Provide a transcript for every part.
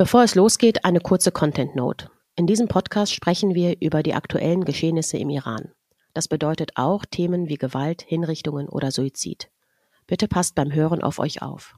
Bevor es losgeht, eine kurze Content Note. In diesem Podcast sprechen wir über die aktuellen Geschehnisse im Iran. Das bedeutet auch Themen wie Gewalt, Hinrichtungen oder Suizid. Bitte passt beim Hören auf euch auf.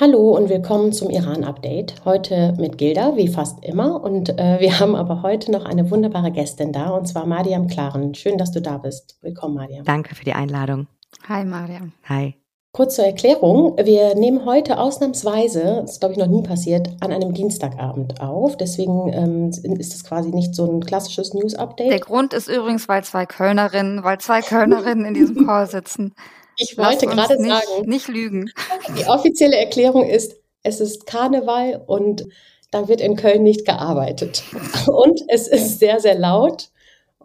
Hallo und willkommen zum Iran-Update. Heute mit Gilda, wie fast immer. Und äh, wir haben aber heute noch eine wunderbare Gästin da, und zwar Mariam Klaren. Schön, dass du da bist. Willkommen, Mariam. Danke für die Einladung. Hi, Mariam. Hi. Kurz zur Erklärung. Wir nehmen heute ausnahmsweise, das ist glaube ich noch nie passiert, an einem Dienstagabend auf. Deswegen ähm, ist es quasi nicht so ein klassisches News-Update. Der Grund ist übrigens, weil zwei Kölnerinnen, weil zwei Kölnerinnen in diesem Call sitzen. Ich wollte gerade sagen. Nicht lügen. Die offizielle Erklärung ist, es ist Karneval und da wird in Köln nicht gearbeitet. Und es ist sehr, sehr laut.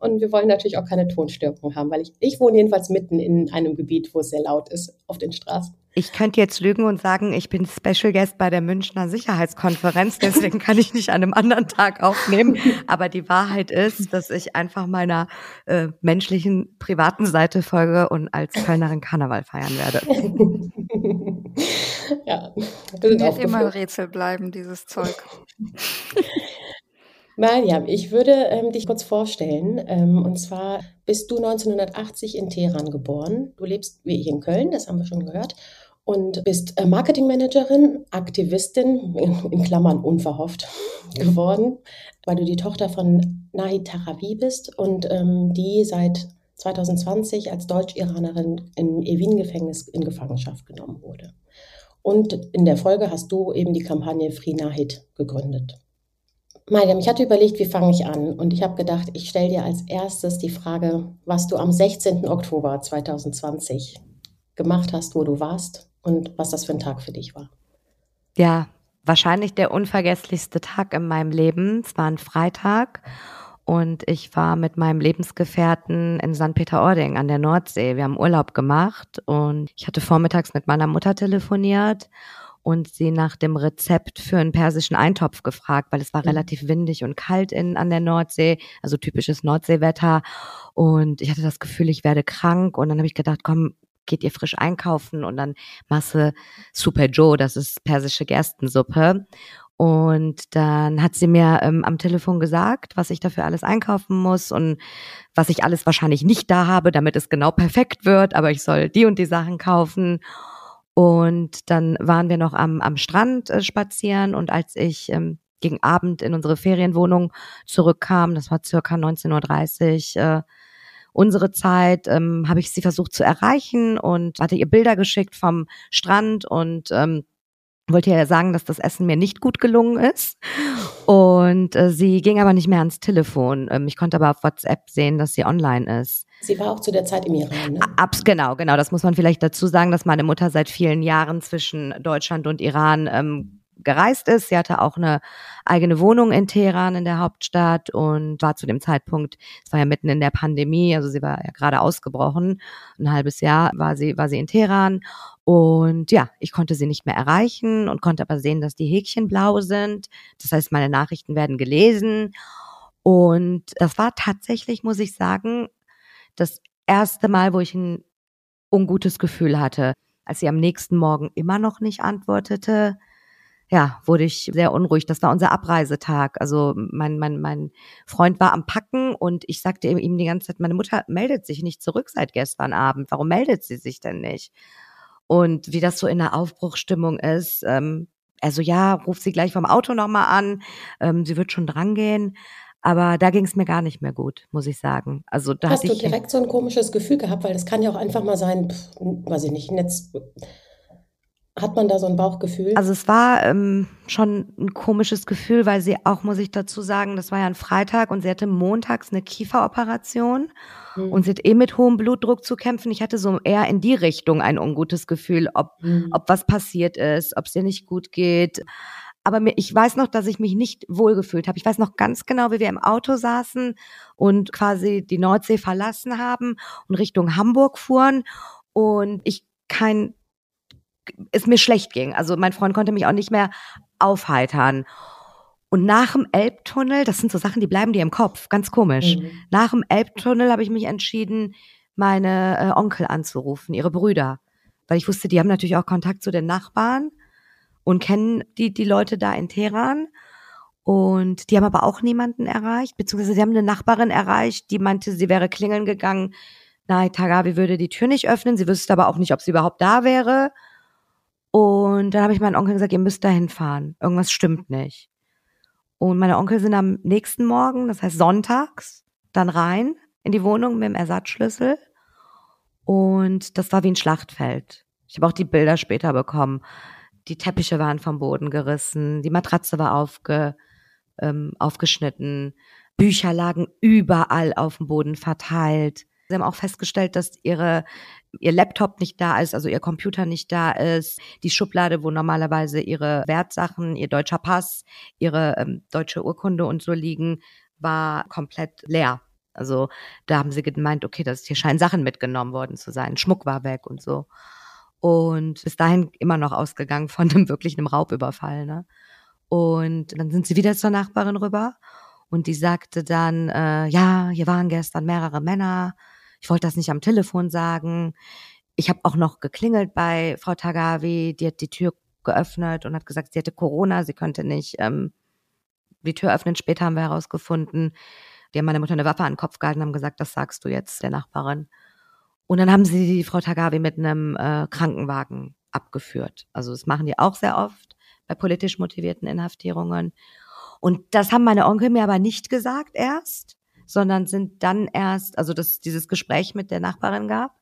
Und wir wollen natürlich auch keine Tonstörungen haben, weil ich, ich wohne jedenfalls mitten in einem Gebiet, wo es sehr laut ist auf den Straßen. Ich könnte jetzt lügen und sagen, ich bin Special Guest bei der Münchner Sicherheitskonferenz, deswegen kann ich nicht an einem anderen Tag aufnehmen. Aber die Wahrheit ist, dass ich einfach meiner äh, menschlichen privaten Seite folge und als Kölnerin Karneval feiern werde. ja, das wird immer ein Rätsel bleiben, dieses Zeug. Mariam, ich würde ähm, dich kurz vorstellen. Ähm, und zwar bist du 1980 in Teheran geboren. Du lebst wie ich in Köln, das haben wir schon gehört. Und bist äh, Marketingmanagerin, Aktivistin, in, Klammern unverhofft geworden, weil du die Tochter von Nahi Tarawi bist und ähm, die seit 2020 als Deutsch-Iranerin im Evin-Gefängnis in Gefangenschaft genommen wurde. Und in der Folge hast du eben die Kampagne Free Nahid gegründet. Mariam, ich hatte überlegt, wie fange ich an? Und ich habe gedacht, ich stelle dir als erstes die Frage, was du am 16. Oktober 2020 gemacht hast, wo du warst und was das für ein Tag für dich war. Ja, wahrscheinlich der unvergesslichste Tag in meinem Leben. Es war ein Freitag und ich war mit meinem Lebensgefährten in St. Peter-Ording an der Nordsee. Wir haben Urlaub gemacht und ich hatte vormittags mit meiner Mutter telefoniert und sie nach dem Rezept für einen persischen Eintopf gefragt, weil es war mhm. relativ windig und kalt in, an der Nordsee, also typisches Nordseewetter. Und ich hatte das Gefühl, ich werde krank. Und dann habe ich gedacht, komm, geht ihr frisch einkaufen und dann Masse Super Joe, das ist persische Gerstensuppe. Und dann hat sie mir ähm, am Telefon gesagt, was ich dafür alles einkaufen muss und was ich alles wahrscheinlich nicht da habe, damit es genau perfekt wird, aber ich soll die und die Sachen kaufen. Und dann waren wir noch am, am Strand äh, spazieren. Und als ich ähm, gegen Abend in unsere Ferienwohnung zurückkam, das war circa 19.30 Uhr, äh, unsere Zeit, ähm, habe ich sie versucht zu erreichen und hatte ihr Bilder geschickt vom Strand. Und ähm, wollte ja sagen, dass das Essen mir nicht gut gelungen ist. Und äh, sie ging aber nicht mehr ans Telefon. Ähm, ich konnte aber auf WhatsApp sehen, dass sie online ist. Sie war auch zu der Zeit im Iran, ne? Abs genau, genau. Das muss man vielleicht dazu sagen, dass meine Mutter seit vielen Jahren zwischen Deutschland und Iran ähm, gereist ist. Sie hatte auch eine eigene Wohnung in Teheran in der Hauptstadt und war zu dem Zeitpunkt, es war ja mitten in der Pandemie, also sie war ja gerade ausgebrochen, ein halbes Jahr war sie, war sie in Teheran und ja, ich konnte sie nicht mehr erreichen und konnte aber sehen, dass die Häkchen blau sind. Das heißt, meine Nachrichten werden gelesen und das war tatsächlich, muss ich sagen, das erste Mal, wo ich ein ungutes Gefühl hatte. Als sie am nächsten Morgen immer noch nicht antwortete, ja, wurde ich sehr unruhig. Das war unser Abreisetag. Also mein, mein, mein Freund war am Packen und ich sagte ihm die ganze Zeit, meine Mutter meldet sich nicht zurück seit gestern Abend. Warum meldet sie sich denn nicht? Und wie das so in der Aufbruchstimmung ist, ähm, also ja, ruft sie gleich vom Auto nochmal an, ähm, sie wird schon drangehen. Aber da ging es mir gar nicht mehr gut, muss ich sagen. Also da Hast du direkt so ein komisches Gefühl gehabt, weil das kann ja auch einfach mal sein, pff, weiß ich nicht, Netz, hat man da so ein Bauchgefühl? Also es war ähm, schon ein komisches Gefühl, weil sie auch, muss ich dazu sagen, das war ja ein Freitag und sie hatte montags eine Kieferoperation mhm. und sie hat eh mit hohem Blutdruck zu kämpfen. Ich hatte so eher in die Richtung ein ungutes Gefühl, ob, mhm. ob was passiert ist, ob es ihr nicht gut geht. Aber mir, ich weiß noch, dass ich mich nicht wohlgefühlt habe. Ich weiß noch ganz genau, wie wir im Auto saßen und quasi die Nordsee verlassen haben und Richtung Hamburg fuhren und ich kein es mir schlecht ging. Also mein Freund konnte mich auch nicht mehr aufheitern. Und nach dem Elbtunnel, das sind so Sachen, die bleiben dir im Kopf, ganz komisch. Mhm. Nach dem Elbtunnel habe ich mich entschieden, meine äh, Onkel anzurufen, ihre Brüder. weil ich wusste, die haben natürlich auch Kontakt zu den Nachbarn und kennen die, die Leute da in Teheran. Und die haben aber auch niemanden erreicht, beziehungsweise sie haben eine Nachbarin erreicht, die meinte, sie wäre klingeln gegangen. Nein, Tagavi würde die Tür nicht öffnen. Sie wüsste aber auch nicht, ob sie überhaupt da wäre. Und dann habe ich meinen Onkel gesagt, ihr müsst da hinfahren. Irgendwas stimmt nicht. Und meine Onkel sind am nächsten Morgen, das heißt sonntags, dann rein in die Wohnung mit dem Ersatzschlüssel. Und das war wie ein Schlachtfeld. Ich habe auch die Bilder später bekommen. Die Teppiche waren vom Boden gerissen, die Matratze war aufge, ähm, aufgeschnitten, Bücher lagen überall auf dem Boden verteilt. Sie haben auch festgestellt, dass ihre, ihr Laptop nicht da ist, also ihr Computer nicht da ist, die Schublade, wo normalerweise ihre Wertsachen, ihr deutscher Pass, ihre ähm, deutsche Urkunde und so liegen, war komplett leer. Also da haben sie gemeint, okay, das hier scheinen Sachen mitgenommen worden zu sein. Schmuck war weg und so. Und bis dahin immer noch ausgegangen von einem wirklichen Raubüberfall. Ne? Und dann sind sie wieder zur Nachbarin rüber und die sagte dann, äh, ja, hier waren gestern mehrere Männer. Ich wollte das nicht am Telefon sagen. Ich habe auch noch geklingelt bei Frau Tagavi. Die hat die Tür geöffnet und hat gesagt, sie hätte Corona, sie könnte nicht ähm, die Tür öffnen. Später haben wir herausgefunden, die haben meiner Mutter eine Waffe an den Kopf gehalten und haben gesagt, das sagst du jetzt der Nachbarin. Und dann haben sie die Frau Tagavi mit einem äh, Krankenwagen abgeführt. Also das machen die auch sehr oft bei politisch motivierten Inhaftierungen. Und das haben meine Onkel mir aber nicht gesagt erst, sondern sind dann erst, also dass dieses Gespräch mit der Nachbarin gab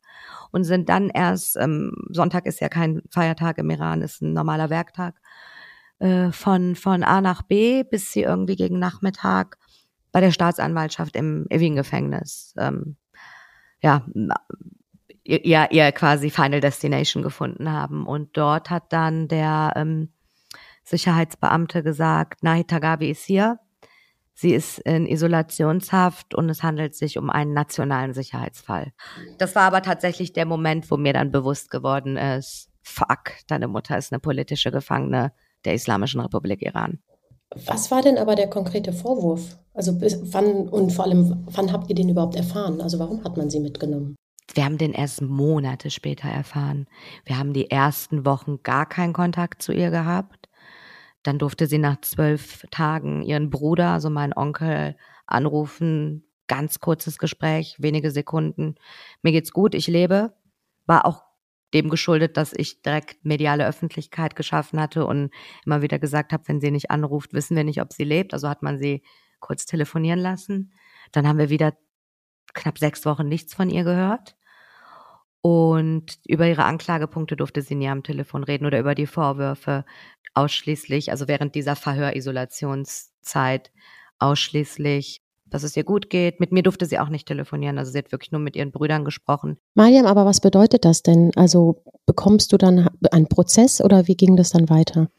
und sind dann erst, ähm, Sonntag ist ja kein Feiertag im Iran, ist ein normaler Werktag, äh, von, von A nach B, bis sie irgendwie gegen Nachmittag bei der Staatsanwaltschaft im Evin-Gefängnis ähm, ja, ihr, ihr quasi Final Destination gefunden haben. Und dort hat dann der ähm, Sicherheitsbeamte gesagt, Nahi Tagabi ist hier. Sie ist in Isolationshaft und es handelt sich um einen nationalen Sicherheitsfall. Das war aber tatsächlich der Moment, wo mir dann bewusst geworden ist, fuck, deine Mutter ist eine politische Gefangene der Islamischen Republik Iran. Was war denn aber der konkrete Vorwurf? Also bis wann und vor allem, wann habt ihr den überhaupt erfahren? Also warum hat man sie mitgenommen? Wir haben den erst Monate später erfahren. Wir haben die ersten Wochen gar keinen Kontakt zu ihr gehabt. Dann durfte sie nach zwölf Tagen ihren Bruder, also meinen Onkel, anrufen. Ganz kurzes Gespräch, wenige Sekunden. Mir geht's gut, ich lebe. War auch dem geschuldet, dass ich direkt mediale Öffentlichkeit geschaffen hatte und immer wieder gesagt habe, wenn sie nicht anruft, wissen wir nicht, ob sie lebt. Also hat man sie kurz telefonieren lassen. Dann haben wir wieder knapp sechs Wochen nichts von ihr gehört. Und über ihre Anklagepunkte durfte sie nie am Telefon reden oder über die Vorwürfe ausschließlich, also während dieser Verhörisolationszeit ausschließlich dass es ihr gut geht. Mit mir durfte sie auch nicht telefonieren. Also sie hat wirklich nur mit ihren Brüdern gesprochen. Mariam, aber was bedeutet das denn? Also bekommst du dann einen Prozess oder wie ging das dann weiter?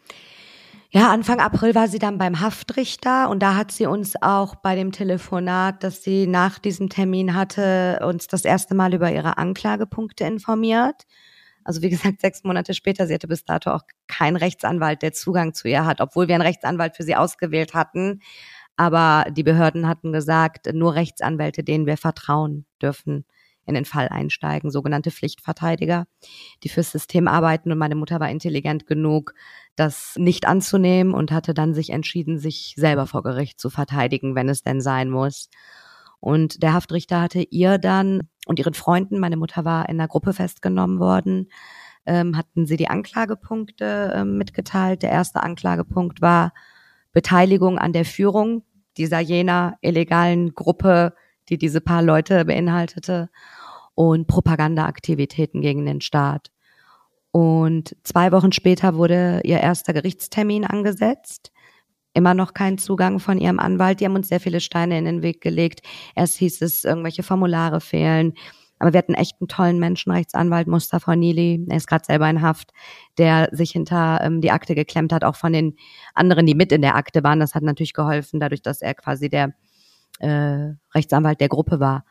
Ja, Anfang April war sie dann beim Haftrichter und da hat sie uns auch bei dem Telefonat, das sie nach diesem Termin hatte, uns das erste Mal über ihre Anklagepunkte informiert. Also wie gesagt, sechs Monate später, sie hatte bis dato auch keinen Rechtsanwalt, der Zugang zu ihr hat, obwohl wir einen Rechtsanwalt für sie ausgewählt hatten. Aber die Behörden hatten gesagt, nur Rechtsanwälte, denen wir vertrauen, dürfen in den Fall einsteigen, sogenannte Pflichtverteidiger, die fürs System arbeiten. Und meine Mutter war intelligent genug, das nicht anzunehmen und hatte dann sich entschieden, sich selber vor Gericht zu verteidigen, wenn es denn sein muss. Und der Haftrichter hatte ihr dann und ihren Freunden, meine Mutter war in einer Gruppe festgenommen worden, ähm, hatten sie die Anklagepunkte äh, mitgeteilt. Der erste Anklagepunkt war Beteiligung an der Führung dieser jener illegalen Gruppe, die diese paar Leute beinhaltete und Propagandaaktivitäten gegen den Staat. Und zwei Wochen später wurde ihr erster Gerichtstermin angesetzt. Immer noch kein Zugang von ihrem Anwalt. Die haben uns sehr viele Steine in den Weg gelegt. Erst hieß es, irgendwelche Formulare fehlen. Aber wir hatten echt einen tollen Menschenrechtsanwalt, Mustafa Nili, er ist gerade selber in Haft, der sich hinter ähm, die Akte geklemmt hat, auch von den anderen, die mit in der Akte waren. Das hat natürlich geholfen, dadurch, dass er quasi der äh, Rechtsanwalt der Gruppe war.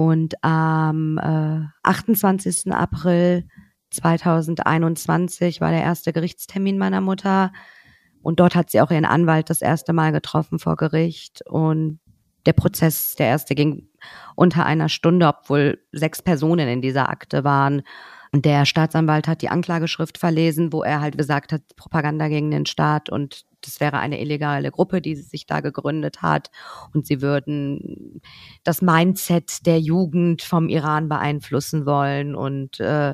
Und am äh, 28. April 2021 war der erste Gerichtstermin meiner Mutter. Und dort hat sie auch ihren Anwalt das erste Mal getroffen vor Gericht. Und der Prozess, der erste ging unter einer Stunde, obwohl sechs Personen in dieser Akte waren. Und der Staatsanwalt hat die Anklageschrift verlesen, wo er halt gesagt hat, Propaganda gegen den Staat und das wäre eine illegale Gruppe, die sich da gegründet hat und sie würden das Mindset der Jugend vom Iran beeinflussen wollen und äh,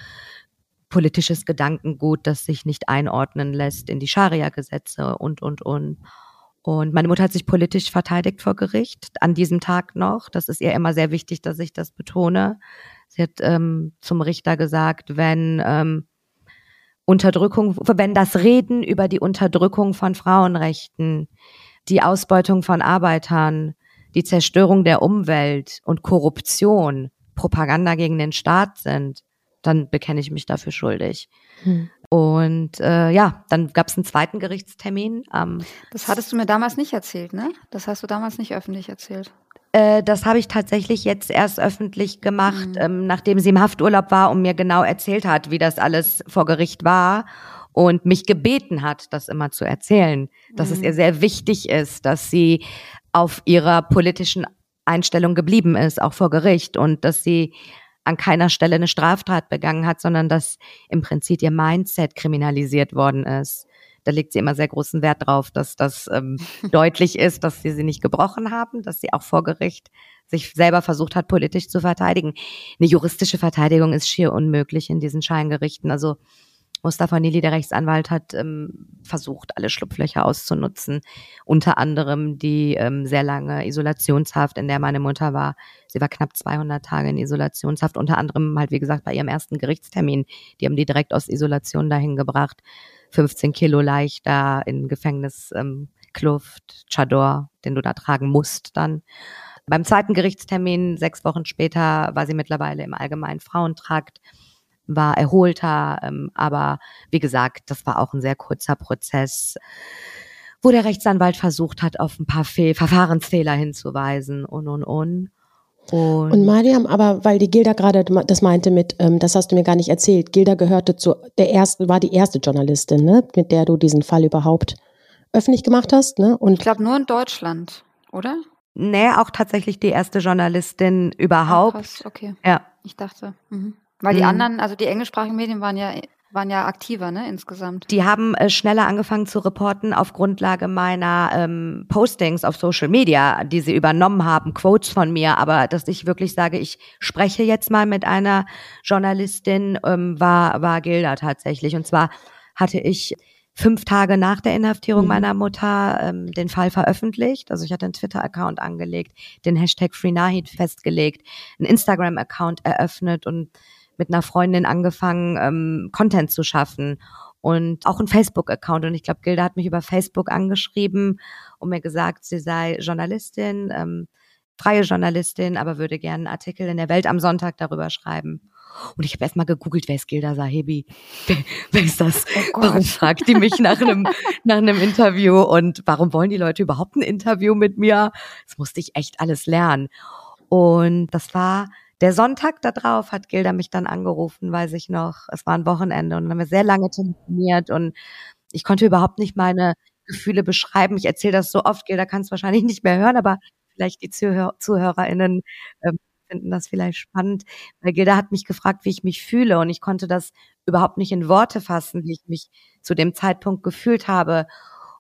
politisches Gedankengut, das sich nicht einordnen lässt in die Scharia-Gesetze und, und, und. Und meine Mutter hat sich politisch verteidigt vor Gericht, an diesem Tag noch. Das ist ihr immer sehr wichtig, dass ich das betone. Sie hat ähm, zum Richter gesagt, wenn ähm, Unterdrückung, wenn das Reden über die Unterdrückung von Frauenrechten, die Ausbeutung von Arbeitern, die Zerstörung der Umwelt und Korruption Propaganda gegen den Staat sind, dann bekenne ich mich dafür schuldig. Hm. Und äh, ja, dann gab es einen zweiten Gerichtstermin. Ähm, das hattest du mir damals nicht erzählt, ne? Das hast du damals nicht öffentlich erzählt. Äh, das habe ich tatsächlich jetzt erst öffentlich gemacht, mhm. ähm, nachdem sie im Hafturlaub war und mir genau erzählt hat, wie das alles vor Gericht war und mich gebeten hat, das immer zu erzählen, dass mhm. es ihr sehr wichtig ist, dass sie auf ihrer politischen Einstellung geblieben ist, auch vor Gericht und dass sie an keiner Stelle eine Straftat begangen hat, sondern dass im Prinzip ihr Mindset kriminalisiert worden ist. Da legt sie immer sehr großen Wert drauf, dass das ähm, deutlich ist, dass sie sie nicht gebrochen haben, dass sie auch vor Gericht sich selber versucht hat, politisch zu verteidigen. Eine juristische Verteidigung ist schier unmöglich in diesen Scheingerichten. Also Mustafa Nili, der Rechtsanwalt, hat ähm, versucht, alle Schlupflöcher auszunutzen. Unter anderem die ähm, sehr lange Isolationshaft, in der meine Mutter war. Sie war knapp 200 Tage in Isolationshaft, unter anderem halt, wie gesagt, bei ihrem ersten Gerichtstermin. Die haben die direkt aus Isolation dahin gebracht. 15 Kilo leichter in Gefängniskluft, ähm, Chador, den du da tragen musst dann. Beim zweiten Gerichtstermin, sechs Wochen später, war sie mittlerweile im allgemeinen Frauentrakt war erholter. Ähm, aber wie gesagt, das war auch ein sehr kurzer Prozess, wo der Rechtsanwalt versucht hat, auf ein paar Fehl Verfahrensfehler hinzuweisen und und und. Und, und Mariam, aber weil die Gilda gerade das meinte mit, ähm, das hast du mir gar nicht erzählt, Gilda gehörte zu der ersten, war die erste Journalistin, ne, mit der du diesen Fall überhaupt öffentlich gemacht hast, ne? Und ich glaube nur in Deutschland, oder? Nee, auch tatsächlich die erste Journalistin überhaupt. Ah, krass, okay. Ja. Ich dachte. Mhm. Weil die mhm. anderen, also die englischsprachigen Medien waren ja waren ja aktiver, ne, insgesamt. Die haben äh, schneller angefangen zu reporten auf Grundlage meiner ähm, Postings auf Social Media, die sie übernommen haben, Quotes von mir. Aber dass ich wirklich sage, ich spreche jetzt mal mit einer Journalistin, ähm, war, war Gilda tatsächlich. Und zwar hatte ich fünf Tage nach der Inhaftierung mhm. meiner Mutter ähm, den Fall veröffentlicht. Also ich hatte einen Twitter-Account angelegt, den Hashtag FreeNahid festgelegt, einen Instagram-Account eröffnet und mit einer Freundin angefangen, ähm, Content zu schaffen und auch ein Facebook-Account. Und ich glaube, Gilda hat mich über Facebook angeschrieben und mir gesagt, sie sei Journalistin, ähm, freie Journalistin, aber würde gerne einen Artikel in der Welt am Sonntag darüber schreiben. Und ich habe erstmal gegoogelt, wer ist Gilda Sahebi? Wer, wer ist das? Oh warum fragt die mich nach einem, nach einem Interview? Und warum wollen die Leute überhaupt ein Interview mit mir? Das musste ich echt alles lernen. Und das war der Sonntag darauf hat Gilda mich dann angerufen, weiß ich noch. Es war ein Wochenende und dann haben wir sehr lange telefoniert und ich konnte überhaupt nicht meine Gefühle beschreiben. Ich erzähle das so oft, Gilda kann es wahrscheinlich nicht mehr hören, aber vielleicht die Zuhör ZuhörerInnen ähm, finden das vielleicht spannend, weil Gilda hat mich gefragt, wie ich mich fühle und ich konnte das überhaupt nicht in Worte fassen, wie ich mich zu dem Zeitpunkt gefühlt habe.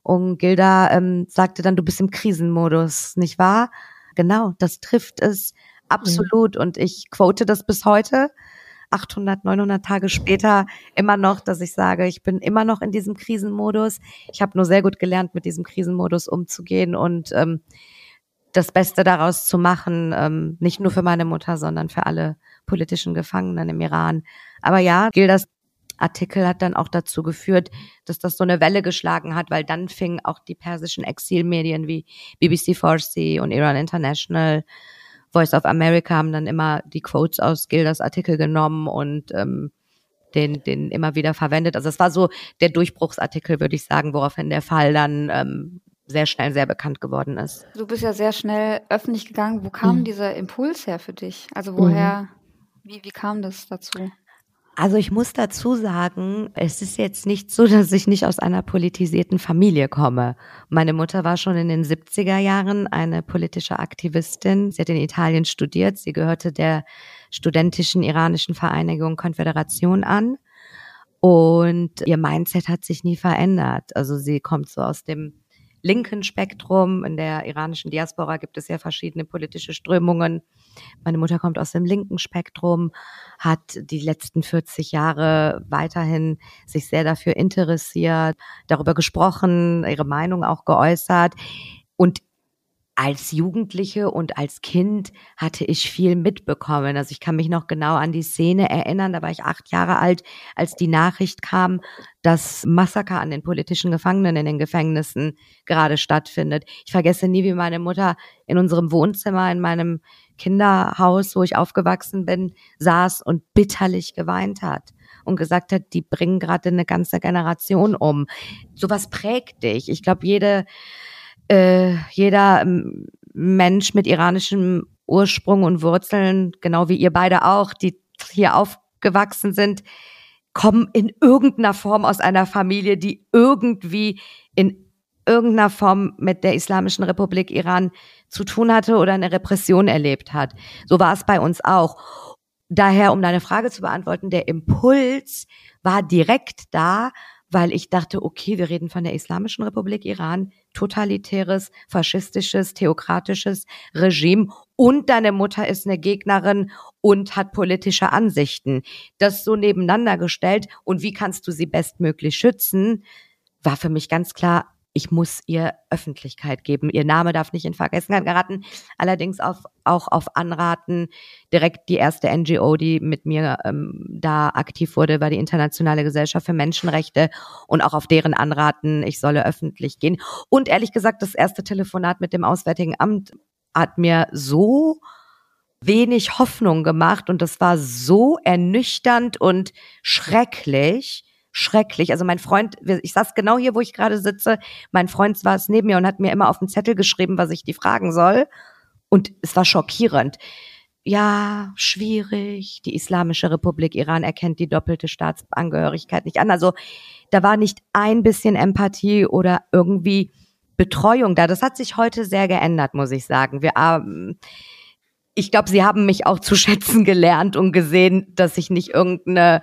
Und Gilda ähm, sagte dann, du bist im Krisenmodus, nicht wahr? Genau, das trifft es Absolut. Mhm. Und ich quote das bis heute. 800, 900 Tage später immer noch, dass ich sage, ich bin immer noch in diesem Krisenmodus. Ich habe nur sehr gut gelernt, mit diesem Krisenmodus umzugehen und ähm, das Beste daraus zu machen, ähm, nicht nur für meine Mutter, sondern für alle politischen Gefangenen im Iran. Aber ja, Gildas Artikel hat dann auch dazu geführt, dass das so eine Welle geschlagen hat, weil dann fingen auch die persischen Exilmedien wie BBC Farsi und Iran International Voice of America haben dann immer die Quotes aus Gildas Artikel genommen und ähm, den, den immer wieder verwendet. Also es war so der Durchbruchsartikel, würde ich sagen, woraufhin der Fall dann ähm, sehr schnell sehr bekannt geworden ist. Du bist ja sehr schnell öffentlich gegangen. Wo kam mhm. dieser Impuls her für dich? Also woher, mhm. wie, wie kam das dazu? Also ich muss dazu sagen, es ist jetzt nicht so, dass ich nicht aus einer politisierten Familie komme. Meine Mutter war schon in den 70er Jahren eine politische Aktivistin. Sie hat in Italien studiert. Sie gehörte der studentischen iranischen Vereinigung Konföderation an. Und ihr Mindset hat sich nie verändert. Also sie kommt so aus dem linken Spektrum. In der iranischen Diaspora gibt es ja verschiedene politische Strömungen. Meine Mutter kommt aus dem linken Spektrum, hat die letzten 40 Jahre weiterhin sich sehr dafür interessiert, darüber gesprochen, ihre Meinung auch geäußert. Und als Jugendliche und als Kind hatte ich viel mitbekommen. Also ich kann mich noch genau an die Szene erinnern. Da war ich acht Jahre alt, als die Nachricht kam, dass Massaker an den politischen Gefangenen in den Gefängnissen gerade stattfindet. Ich vergesse nie, wie meine Mutter in unserem Wohnzimmer, in meinem Kinderhaus, wo ich aufgewachsen bin, saß und bitterlich geweint hat und gesagt hat, die bringen gerade eine ganze Generation um. Sowas prägt dich. Ich glaube, jede äh, jeder ähm, Mensch mit iranischem Ursprung und Wurzeln, genau wie ihr beide auch, die hier aufgewachsen sind, kommen in irgendeiner Form aus einer Familie, die irgendwie in irgendeiner Form mit der Islamischen Republik Iran zu tun hatte oder eine Repression erlebt hat. So war es bei uns auch. Daher, um deine Frage zu beantworten, der Impuls war direkt da, weil ich dachte, okay, wir reden von der Islamischen Republik Iran, totalitäres, faschistisches, theokratisches Regime und deine Mutter ist eine Gegnerin und hat politische Ansichten. Das so nebeneinander gestellt und wie kannst du sie bestmöglich schützen, war für mich ganz klar ich muss ihr Öffentlichkeit geben. Ihr Name darf nicht in Vergessenheit geraten. Allerdings auf, auch auf Anraten direkt die erste NGO, die mit mir ähm, da aktiv wurde, war die Internationale Gesellschaft für Menschenrechte und auch auf deren Anraten, ich solle öffentlich gehen. Und ehrlich gesagt, das erste Telefonat mit dem Auswärtigen Amt hat mir so wenig Hoffnung gemacht und das war so ernüchternd und schrecklich, schrecklich. Also mein Freund, ich saß genau hier, wo ich gerade sitze. Mein Freund war es neben mir und hat mir immer auf den Zettel geschrieben, was ich die fragen soll. Und es war schockierend. Ja, schwierig. Die Islamische Republik Iran erkennt die doppelte Staatsangehörigkeit nicht an. Also da war nicht ein bisschen Empathie oder irgendwie Betreuung da. Das hat sich heute sehr geändert, muss ich sagen. Wir, ähm, ich glaube, sie haben mich auch zu schätzen gelernt und gesehen, dass ich nicht irgendeine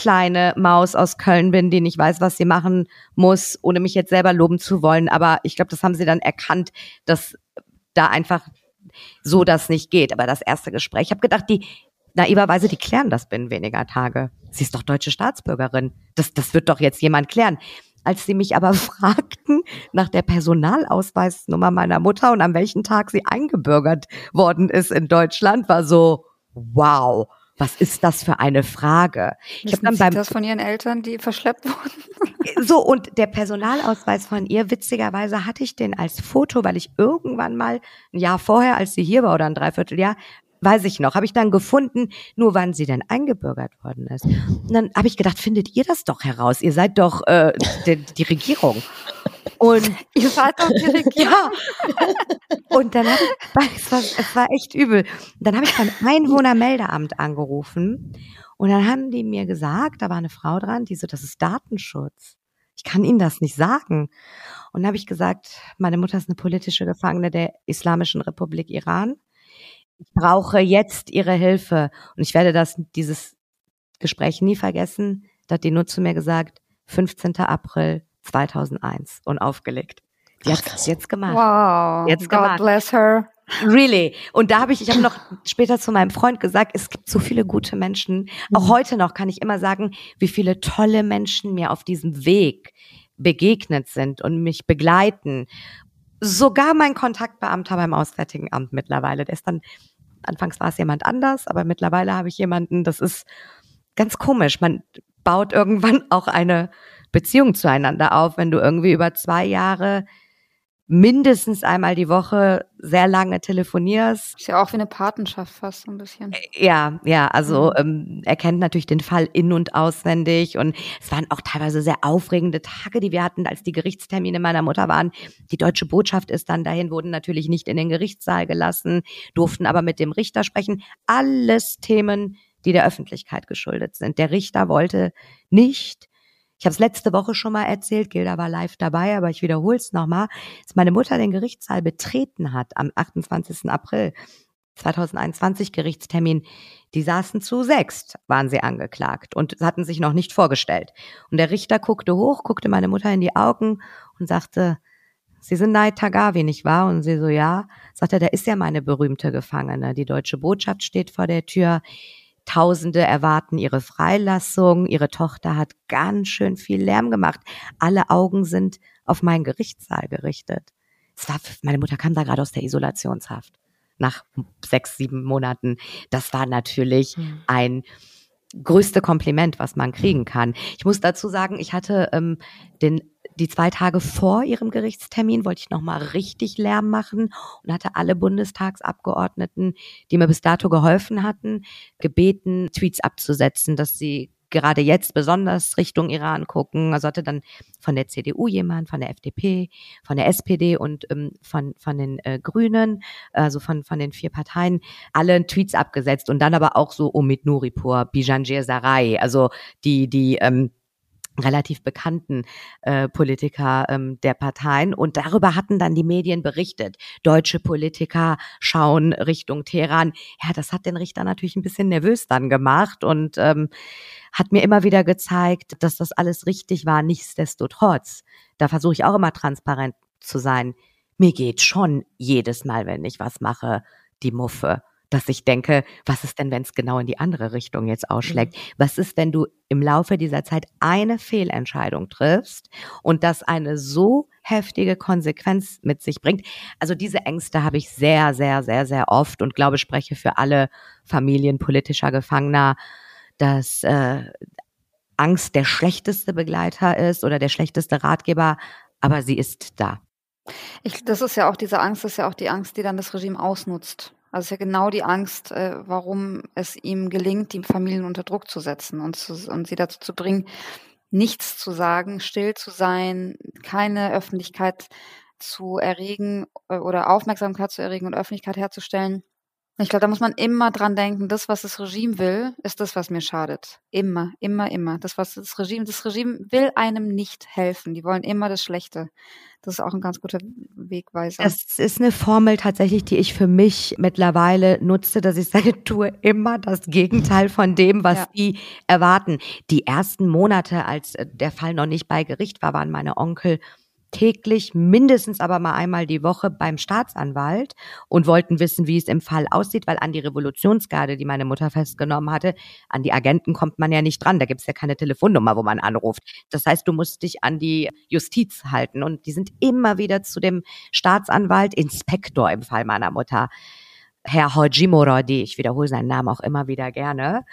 kleine Maus aus Köln bin, die nicht weiß, was sie machen muss, ohne mich jetzt selber loben zu wollen. Aber ich glaube, das haben sie dann erkannt, dass da einfach so das nicht geht. Aber das erste Gespräch, ich habe gedacht, die naiverweise, die klären das binnen weniger Tage. Sie ist doch deutsche Staatsbürgerin. Das, das wird doch jetzt jemand klären. Als sie mich aber fragten nach der Personalausweisnummer meiner Mutter und an welchem Tag sie eingebürgert worden ist in Deutschland, war so, wow was ist das für eine Frage? Ich habe dann beim das von ihren Eltern, die verschleppt wurden. so und der Personalausweis von ihr, witzigerweise hatte ich den als Foto, weil ich irgendwann mal ein Jahr vorher, als sie hier war oder ein Dreivierteljahr, weiß ich noch, habe ich dann gefunden, nur wann sie denn eingebürgert worden ist. Und dann habe ich gedacht, findet ihr das doch heraus? Ihr seid doch äh, die, die Regierung. Und ihr die Regierung. ja. Und dann habe ich, es war, es war echt übel. Dann habe ich beim Einwohnermeldeamt angerufen und dann haben die mir gesagt, da war eine Frau dran, die so, das ist Datenschutz. Ich kann Ihnen das nicht sagen. Und dann habe ich gesagt, meine Mutter ist eine politische Gefangene der Islamischen Republik Iran ich brauche jetzt Ihre Hilfe. Und ich werde das, dieses Gespräch nie vergessen. Da hat die nur zu mir gesagt, 15. April 2001 und aufgelegt. Die hat es jetzt gemacht. Wow. Jetzt God gemacht. bless her. Really. Und da habe ich, ich habe noch später zu meinem Freund gesagt, es gibt so viele gute Menschen. Auch mhm. heute noch kann ich immer sagen, wie viele tolle Menschen mir auf diesem Weg begegnet sind und mich begleiten. Sogar mein Kontaktbeamter beim Auswärtigen Amt mittlerweile, der ist dann Anfangs war es jemand anders, aber mittlerweile habe ich jemanden, das ist ganz komisch. Man baut irgendwann auch eine Beziehung zueinander auf, wenn du irgendwie über zwei Jahre mindestens einmal die Woche sehr lange telefonierst. Ist ja auch wie eine Patenschaft fast so ein bisschen. Äh, ja, ja, also mhm. ähm, er kennt natürlich den Fall in- und auswendig und es waren auch teilweise sehr aufregende Tage, die wir hatten, als die Gerichtstermine meiner Mutter waren. Die deutsche Botschaft ist dann dahin, wurden natürlich nicht in den Gerichtssaal gelassen, durften aber mit dem Richter sprechen. Alles Themen, die der Öffentlichkeit geschuldet sind. Der Richter wollte nicht ich habe es letzte Woche schon mal erzählt, Gilda war live dabei, aber ich wiederhole es nochmal, dass meine Mutter den Gerichtssaal betreten hat am 28. April 2021 Gerichtstermin, die saßen zu sechs, waren sie angeklagt und hatten sich noch nicht vorgestellt. Und der Richter guckte hoch, guckte meine Mutter in die Augen und sagte, Sie sind Neid Tagavi, nicht wahr? Und sie so, ja. Sagt er, da ist ja meine berühmte Gefangene. Die deutsche Botschaft steht vor der Tür. Tausende erwarten ihre Freilassung. Ihre Tochter hat ganz schön viel Lärm gemacht. Alle Augen sind auf meinen Gerichtssaal gerichtet. Es war, meine Mutter kam da gerade aus der Isolationshaft. Nach sechs, sieben Monaten. Das war natürlich hm. ein größte Kompliment, was man kriegen kann. Ich muss dazu sagen, ich hatte ähm, den die zwei Tage vor ihrem Gerichtstermin wollte ich nochmal richtig Lärm machen und hatte alle Bundestagsabgeordneten, die mir bis dato geholfen hatten, gebeten, Tweets abzusetzen, dass sie gerade jetzt besonders Richtung Iran gucken. Also hatte dann von der CDU jemand, von der FDP, von der SPD und ähm, von, von den äh, Grünen, also von, von den vier Parteien, alle Tweets abgesetzt und dann aber auch so Omid Nuripur, Bijanjir Sarai, also die, die ähm, relativ bekannten äh, Politiker ähm, der Parteien. Und darüber hatten dann die Medien berichtet. Deutsche Politiker schauen Richtung Teheran. Ja, das hat den Richter natürlich ein bisschen nervös dann gemacht und ähm, hat mir immer wieder gezeigt, dass das alles richtig war. Nichtsdestotrotz, da versuche ich auch immer transparent zu sein. Mir geht schon jedes Mal, wenn ich was mache, die Muffe dass ich denke, was ist denn, wenn es genau in die andere Richtung jetzt ausschlägt? Mhm. Was ist, wenn du im Laufe dieser Zeit eine Fehlentscheidung triffst und das eine so heftige Konsequenz mit sich bringt? Also diese Ängste habe ich sehr, sehr, sehr, sehr oft und glaube, spreche für alle Familien politischer Gefangener, dass äh, Angst der schlechteste Begleiter ist oder der schlechteste Ratgeber, aber sie ist da. Ich, das ist ja auch diese Angst, ist ja auch die Angst, die dann das Regime ausnutzt. Also es ist ja genau die Angst, äh, warum es ihm gelingt, die Familien unter Druck zu setzen und, zu, und sie dazu zu bringen, nichts zu sagen, still zu sein, keine Öffentlichkeit zu erregen äh, oder Aufmerksamkeit zu erregen und Öffentlichkeit herzustellen. Ich glaube, da muss man immer dran denken, das, was das Regime will, ist das, was mir schadet. Immer, immer, immer. Das, was das Regime, das Regime will einem nicht helfen. Die wollen immer das Schlechte. Das ist auch ein ganz guter Wegweiser. Es ist eine Formel tatsächlich, die ich für mich mittlerweile nutze, dass ich sage, tue immer das Gegenteil von dem, was ja. die erwarten. Die ersten Monate, als der Fall noch nicht bei Gericht war, waren meine Onkel täglich, mindestens aber mal einmal die Woche beim Staatsanwalt und wollten wissen, wie es im Fall aussieht, weil an die Revolutionsgarde, die meine Mutter festgenommen hatte, an die Agenten kommt man ja nicht dran. Da gibt's ja keine Telefonnummer, wo man anruft. Das heißt, du musst dich an die Justiz halten. Und die sind immer wieder zu dem Staatsanwalt, Inspektor im Fall meiner Mutter, Herr Hojimorodi, ich wiederhole seinen Namen auch immer wieder gerne,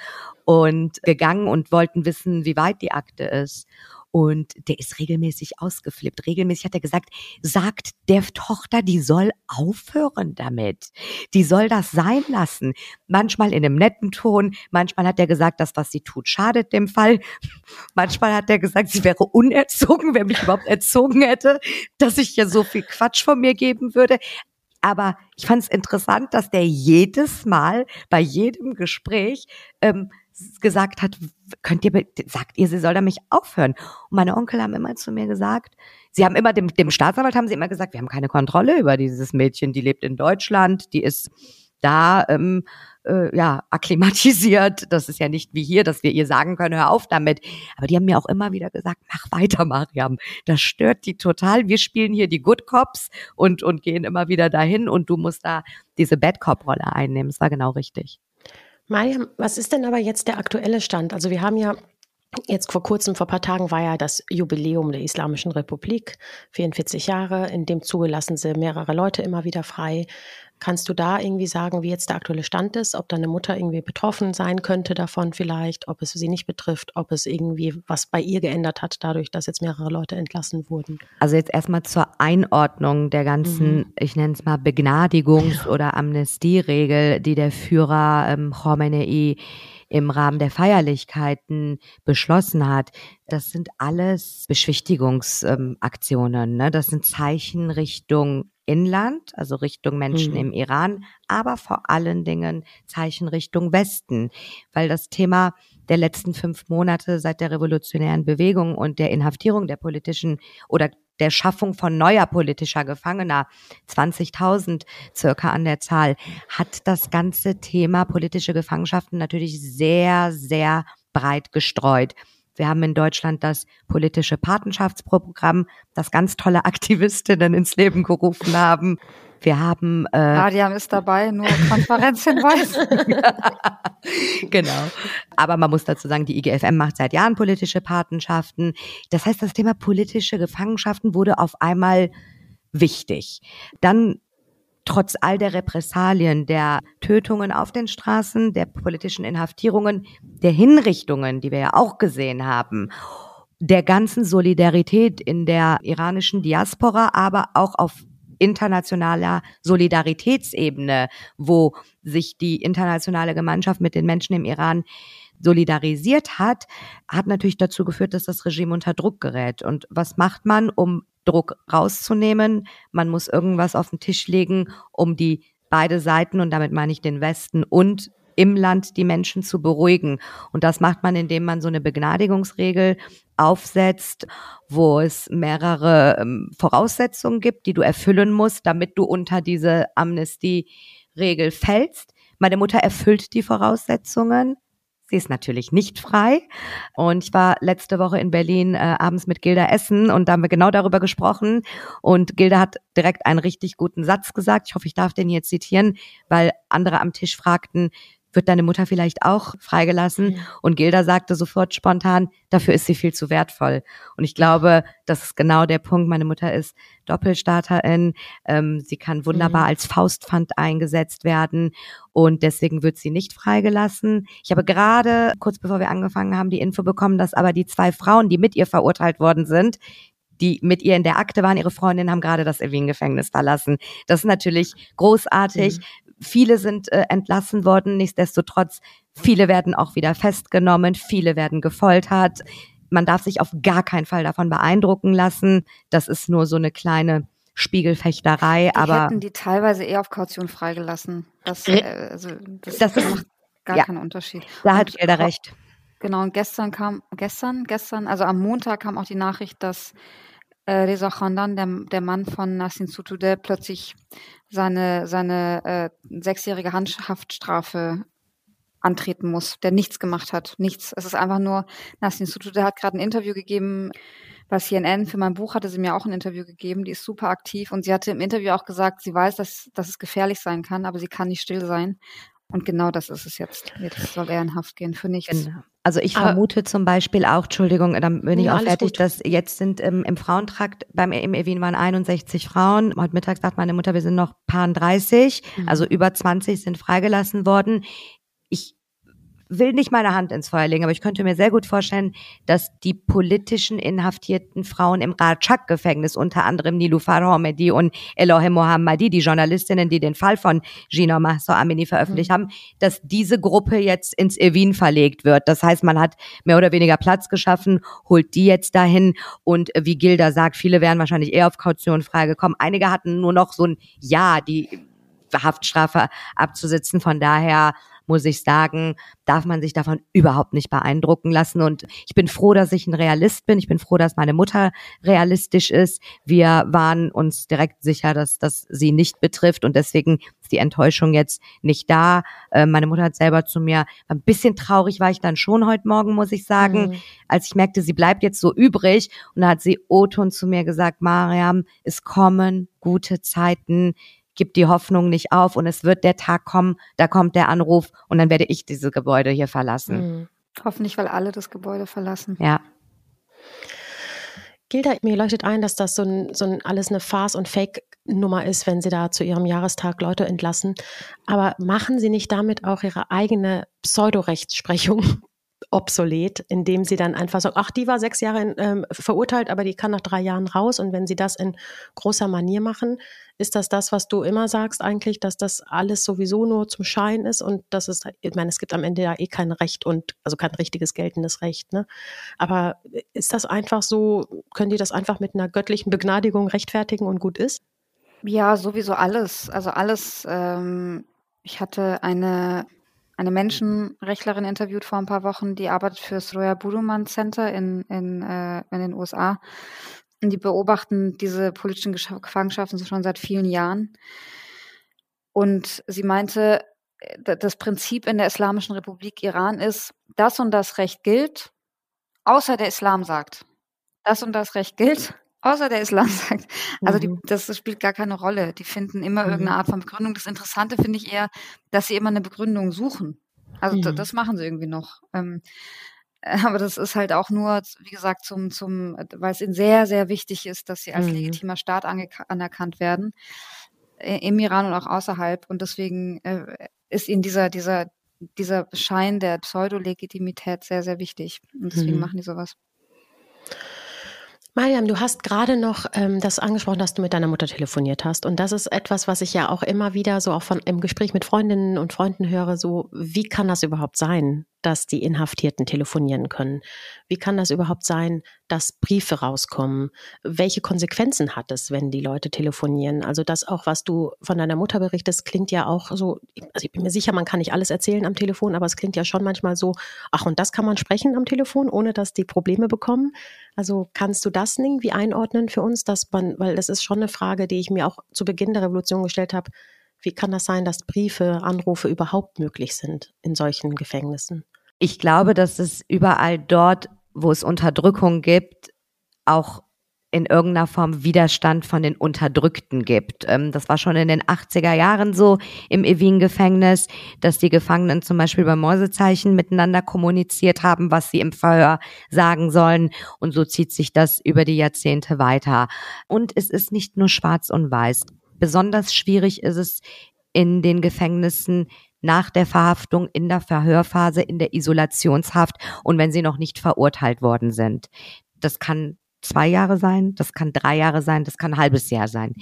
und gegangen und wollten wissen, wie weit die Akte ist. Und der ist regelmäßig ausgeflippt. Regelmäßig hat er gesagt, sagt der Tochter, die soll aufhören damit. Die soll das sein lassen. Manchmal in einem netten Ton. Manchmal hat er gesagt, das, was sie tut, schadet dem Fall. Manchmal hat er gesagt, sie wäre unerzogen, wer mich überhaupt erzogen hätte, dass ich ja so viel Quatsch von mir geben würde. Aber ich fand es interessant, dass der jedes Mal bei jedem Gespräch ähm, gesagt hat, könnt ihr, sagt ihr, sie soll da mich aufhören. Und meine Onkel haben immer zu mir gesagt, sie haben immer dem, dem Staatsanwalt haben sie immer gesagt, wir haben keine Kontrolle über dieses Mädchen, die lebt in Deutschland, die ist da ähm, äh, ja akklimatisiert. Das ist ja nicht wie hier, dass wir ihr sagen können, hör auf damit. Aber die haben mir auch immer wieder gesagt, mach weiter, Mariam. Das stört die total. Wir spielen hier die Good Cops und und gehen immer wieder dahin und du musst da diese Bad Cop Rolle einnehmen. Das war genau richtig. Mariam, was ist denn aber jetzt der aktuelle Stand? Also wir haben ja Jetzt vor kurzem, vor ein paar Tagen war ja das Jubiläum der Islamischen Republik, 44 Jahre. In dem Zuge lassen sie mehrere Leute immer wieder frei. Kannst du da irgendwie sagen, wie jetzt der aktuelle Stand ist, ob deine Mutter irgendwie betroffen sein könnte davon vielleicht, ob es sie nicht betrifft, ob es irgendwie was bei ihr geändert hat, dadurch, dass jetzt mehrere Leute entlassen wurden? Also jetzt erstmal zur Einordnung der ganzen, mhm. ich nenne es mal Begnadigungs- oder Amnestieregel, die der Führer ähm, Khomeini im Rahmen der Feierlichkeiten beschlossen hat, das sind alles Beschwichtigungsaktionen. Ähm, ne? Das sind Zeichen Richtung Inland, also Richtung Menschen mhm. im Iran, aber vor allen Dingen Zeichen Richtung Westen, weil das Thema der letzten fünf Monate seit der revolutionären Bewegung und der Inhaftierung der politischen oder der Schaffung von neuer politischer Gefangener, 20.000 circa an der Zahl, hat das ganze Thema politische Gefangenschaften natürlich sehr, sehr breit gestreut. Wir haben in Deutschland das politische Patenschaftsprogramm, das ganz tolle Aktivistinnen ins Leben gerufen haben. Wir haben äh, Radiam ist dabei, nur Konferenzhinweis. genau. Aber man muss dazu sagen, die IGFM macht seit Jahren politische Patenschaften. Das heißt, das Thema politische Gefangenschaften wurde auf einmal wichtig. Dann trotz all der Repressalien, der Tötungen auf den Straßen, der politischen Inhaftierungen, der Hinrichtungen, die wir ja auch gesehen haben, der ganzen Solidarität in der iranischen Diaspora, aber auch auf internationaler Solidaritätsebene, wo sich die internationale Gemeinschaft mit den Menschen im Iran solidarisiert hat, hat natürlich dazu geführt, dass das Regime unter Druck gerät. Und was macht man, um Druck rauszunehmen. Man muss irgendwas auf den Tisch legen, um die beide Seiten, und damit meine ich den Westen und im Land die Menschen zu beruhigen. Und das macht man, indem man so eine Begnadigungsregel aufsetzt, wo es mehrere ähm, Voraussetzungen gibt, die du erfüllen musst, damit du unter diese Amnestie-Regel fällst. Meine Mutter erfüllt die Voraussetzungen. Sie ist natürlich nicht frei. Und ich war letzte Woche in Berlin äh, abends mit Gilda essen und da haben wir genau darüber gesprochen. Und Gilda hat direkt einen richtig guten Satz gesagt. Ich hoffe, ich darf den hier zitieren, weil andere am Tisch fragten, wird deine Mutter vielleicht auch freigelassen? Ja. Und Gilda sagte sofort spontan, dafür ist sie viel zu wertvoll. Und ich glaube, das ist genau der Punkt. Meine Mutter ist Doppelstarterin. Ähm, sie kann wunderbar mhm. als Faustpfand eingesetzt werden. Und deswegen wird sie nicht freigelassen. Ich habe gerade, kurz bevor wir angefangen haben, die Info bekommen, dass aber die zwei Frauen, die mit ihr verurteilt worden sind, die mit ihr in der Akte waren, ihre Freundinnen haben gerade das Evin-Gefängnis verlassen. Das ist natürlich großartig. Mhm. Viele sind äh, entlassen worden, nichtsdestotrotz, viele werden auch wieder festgenommen, viele werden gefoltert. Man darf sich auf gar keinen Fall davon beeindrucken lassen. Das ist nur so eine kleine Spiegelfechterei. Die aber hätten die teilweise eher auf Kaution freigelassen. Das, äh, also, das, das macht gar ja, keinen Unterschied. Da und hat jeder recht. Genau, und gestern kam, gestern, gestern, also am Montag kam auch die Nachricht, dass Reza Khandan, der, der Mann von Nassin Sotoudeh, plötzlich seine, seine äh, sechsjährige Haftstrafe antreten muss, der nichts gemacht hat. Nichts. Es ist einfach nur, Nassin Sotoudeh hat gerade ein Interview gegeben bei CNN. Für mein Buch hatte sie mir auch ein Interview gegeben. Die ist super aktiv und sie hatte im Interview auch gesagt, sie weiß, dass, dass es gefährlich sein kann, aber sie kann nicht still sein. Und genau das ist es jetzt. Jetzt soll er in Haft gehen für nichts. Genau. Also ich vermute zum Beispiel auch, Entschuldigung, dann bin ich ja, auch fertig, gut. dass jetzt sind ähm, im Frauentrakt, beim im Ewin waren 61 Frauen. Heute Mittag sagt meine Mutter, wir sind noch paar 30, mhm. also über 20 sind freigelassen worden. Ich will nicht meine Hand ins Feuer legen, aber ich könnte mir sehr gut vorstellen, dass die politischen inhaftierten Frauen im Rajak-Gefängnis, unter anderem Nilufar Homedi und Elohe Mohammadi, die Journalistinnen, die den Fall von Gina Mahsa Amini veröffentlicht mhm. haben, dass diese Gruppe jetzt ins Evin verlegt wird. Das heißt, man hat mehr oder weniger Platz geschaffen, holt die jetzt dahin und wie Gilda sagt, viele wären wahrscheinlich eher auf Kaution freigekommen. Einige hatten nur noch so ein Ja, die Haftstrafe abzusitzen. Von daher muss ich sagen, darf man sich davon überhaupt nicht beeindrucken lassen. Und ich bin froh, dass ich ein Realist bin. Ich bin froh, dass meine Mutter realistisch ist. Wir waren uns direkt sicher, dass das sie nicht betrifft. Und deswegen ist die Enttäuschung jetzt nicht da. Äh, meine Mutter hat selber zu mir, ein bisschen traurig war ich dann schon heute Morgen, muss ich sagen, mhm. als ich merkte, sie bleibt jetzt so übrig. Und da hat sie O-Ton zu mir gesagt, Mariam, es kommen gute Zeiten gib die Hoffnung nicht auf und es wird der Tag kommen, da kommt der Anruf und dann werde ich diese Gebäude hier verlassen. Mhm. Hoffentlich, weil alle das Gebäude verlassen. Ja. Gilda, mir leuchtet ein, dass das so ein, so ein alles eine Farce- und Fake-Nummer ist, wenn Sie da zu Ihrem Jahrestag Leute entlassen. Aber machen Sie nicht damit auch Ihre eigene Pseudorechtsprechung obsolet, indem Sie dann einfach sagen, ach, die war sechs Jahre in, ähm, verurteilt, aber die kann nach drei Jahren raus. Und wenn Sie das in großer Manier machen, ist das das, was du immer sagst eigentlich, dass das alles sowieso nur zum Schein ist und dass es, ich meine, es gibt am Ende ja eh kein Recht und also kein richtiges geltendes Recht, ne? Aber ist das einfach so, können die das einfach mit einer göttlichen Begnadigung rechtfertigen und gut ist? Ja, sowieso alles. Also alles. Ähm, ich hatte eine, eine Menschenrechtlerin interviewt vor ein paar Wochen, die arbeitet für das Roya Buduman Center in, in, äh, in den USA. Die beobachten diese politischen Gefangenschaften schon seit vielen Jahren. Und sie meinte, äh, das Prinzip in der Islamischen Republik Iran ist, das und das Recht gilt, außer der Islam sagt. Das und das Recht gilt, außer der Islam sagt. Also die, mhm. das spielt gar keine Rolle. Die finden immer mhm. irgendeine Art von Begründung. Das Interessante finde ich eher, dass sie immer eine Begründung suchen. Also mhm. das machen sie irgendwie noch. Ähm, aber das ist halt auch nur, wie gesagt, zum, zum, weil es ihnen sehr, sehr wichtig ist, dass sie als mhm. legitimer Staat anerkannt werden im Iran und auch außerhalb. Und deswegen äh, ist ihnen dieser, dieser, dieser Schein der Pseudolegitimität sehr, sehr wichtig. Und deswegen mhm. machen die sowas. Mariam, du hast gerade noch ähm, das angesprochen, dass du mit deiner Mutter telefoniert hast. Und das ist etwas, was ich ja auch immer wieder so auch von, im Gespräch mit Freundinnen und Freunden höre, so, wie kann das überhaupt sein, dass die Inhaftierten telefonieren können? Wie kann das überhaupt sein, dass Briefe rauskommen? Welche Konsequenzen hat es, wenn die Leute telefonieren? Also das auch, was du von deiner Mutter berichtest, klingt ja auch so, also ich bin mir sicher, man kann nicht alles erzählen am Telefon, aber es klingt ja schon manchmal so, ach, und das kann man sprechen am Telefon, ohne dass die Probleme bekommen. Also kannst du das irgendwie einordnen für uns, dass man, weil das ist schon eine Frage, die ich mir auch zu Beginn der Revolution gestellt habe, wie kann das sein, dass Briefe, Anrufe überhaupt möglich sind in solchen Gefängnissen? Ich glaube, dass es überall dort, wo es Unterdrückung gibt, auch in irgendeiner Form Widerstand von den Unterdrückten gibt. Ähm, das war schon in den 80er Jahren so im Evin-Gefängnis, dass die Gefangenen zum Beispiel bei Morsezeichen miteinander kommuniziert haben, was sie im Verhör sagen sollen. Und so zieht sich das über die Jahrzehnte weiter. Und es ist nicht nur schwarz und weiß. Besonders schwierig ist es in den Gefängnissen nach der Verhaftung, in der Verhörphase, in der Isolationshaft und wenn sie noch nicht verurteilt worden sind. Das kann zwei Jahre sein, das kann drei Jahre sein, das kann ein halbes Jahr sein.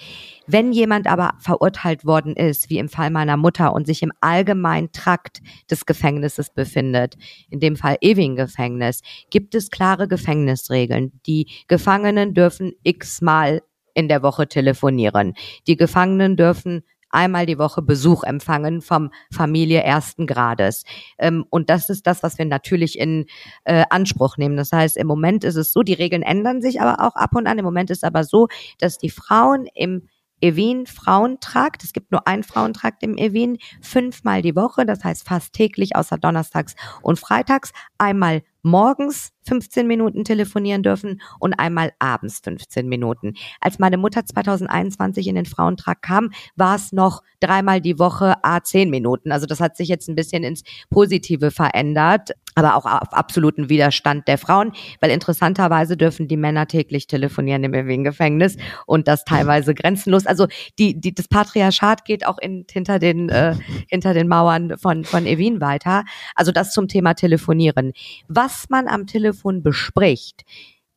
Wenn jemand aber verurteilt worden ist, wie im Fall meiner Mutter, und sich im allgemeinen Trakt des Gefängnisses befindet, in dem Fall Ewing-Gefängnis, gibt es klare Gefängnisregeln. Die Gefangenen dürfen x-mal in der Woche telefonieren. Die Gefangenen dürfen einmal die Woche Besuch empfangen vom Familie ersten Grades. Ähm, und das ist das, was wir natürlich in äh, Anspruch nehmen. Das heißt, im Moment ist es so, die Regeln ändern sich aber auch ab und an. Im Moment ist aber so, dass die Frauen im Evin Frauentrakt. Es gibt nur einen Frauentrakt im Evin, fünfmal die Woche, das heißt fast täglich außer Donnerstags und Freitags, einmal morgens 15 Minuten telefonieren dürfen und einmal abends 15 Minuten. Als meine Mutter 2021 in den Frauentrag kam, war es noch dreimal die Woche a 10 Minuten. Also das hat sich jetzt ein bisschen ins Positive verändert, aber auch auf absoluten Widerstand der Frauen, weil interessanterweise dürfen die Männer täglich telefonieren im Wien-Gefängnis und das teilweise grenzenlos. Also die, die, das Patriarchat geht auch in, hinter, den, äh, hinter den Mauern von, von Evin weiter. Also das zum Thema Telefonieren. Was was man am Telefon bespricht,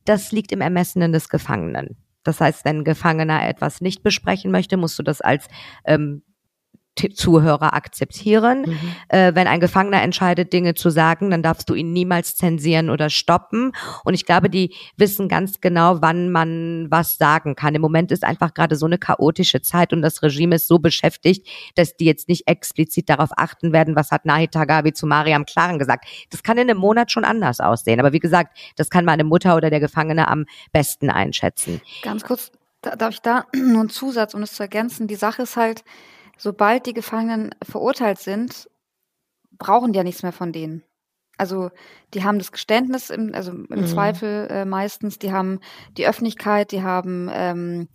das liegt im Ermessenen des Gefangenen. Das heißt, wenn ein Gefangener etwas nicht besprechen möchte, musst du das als ähm, Zuhörer akzeptieren. Mhm. Äh, wenn ein Gefangener entscheidet, Dinge zu sagen, dann darfst du ihn niemals zensieren oder stoppen. Und ich glaube, die wissen ganz genau, wann man was sagen kann. Im Moment ist einfach gerade so eine chaotische Zeit und das Regime ist so beschäftigt, dass die jetzt nicht explizit darauf achten werden, was hat Nahi Tagabi zu Mariam Klaren gesagt. Das kann in einem Monat schon anders aussehen. Aber wie gesagt, das kann meine Mutter oder der Gefangene am besten einschätzen. Ganz kurz, darf ich da nur einen Zusatz, um es zu ergänzen? Die Sache ist halt, sobald die Gefangenen verurteilt sind, brauchen die ja nichts mehr von denen. Also die haben das Geständnis, im, also im mhm. Zweifel äh, meistens, die haben die Öffentlichkeit, die haben ähm,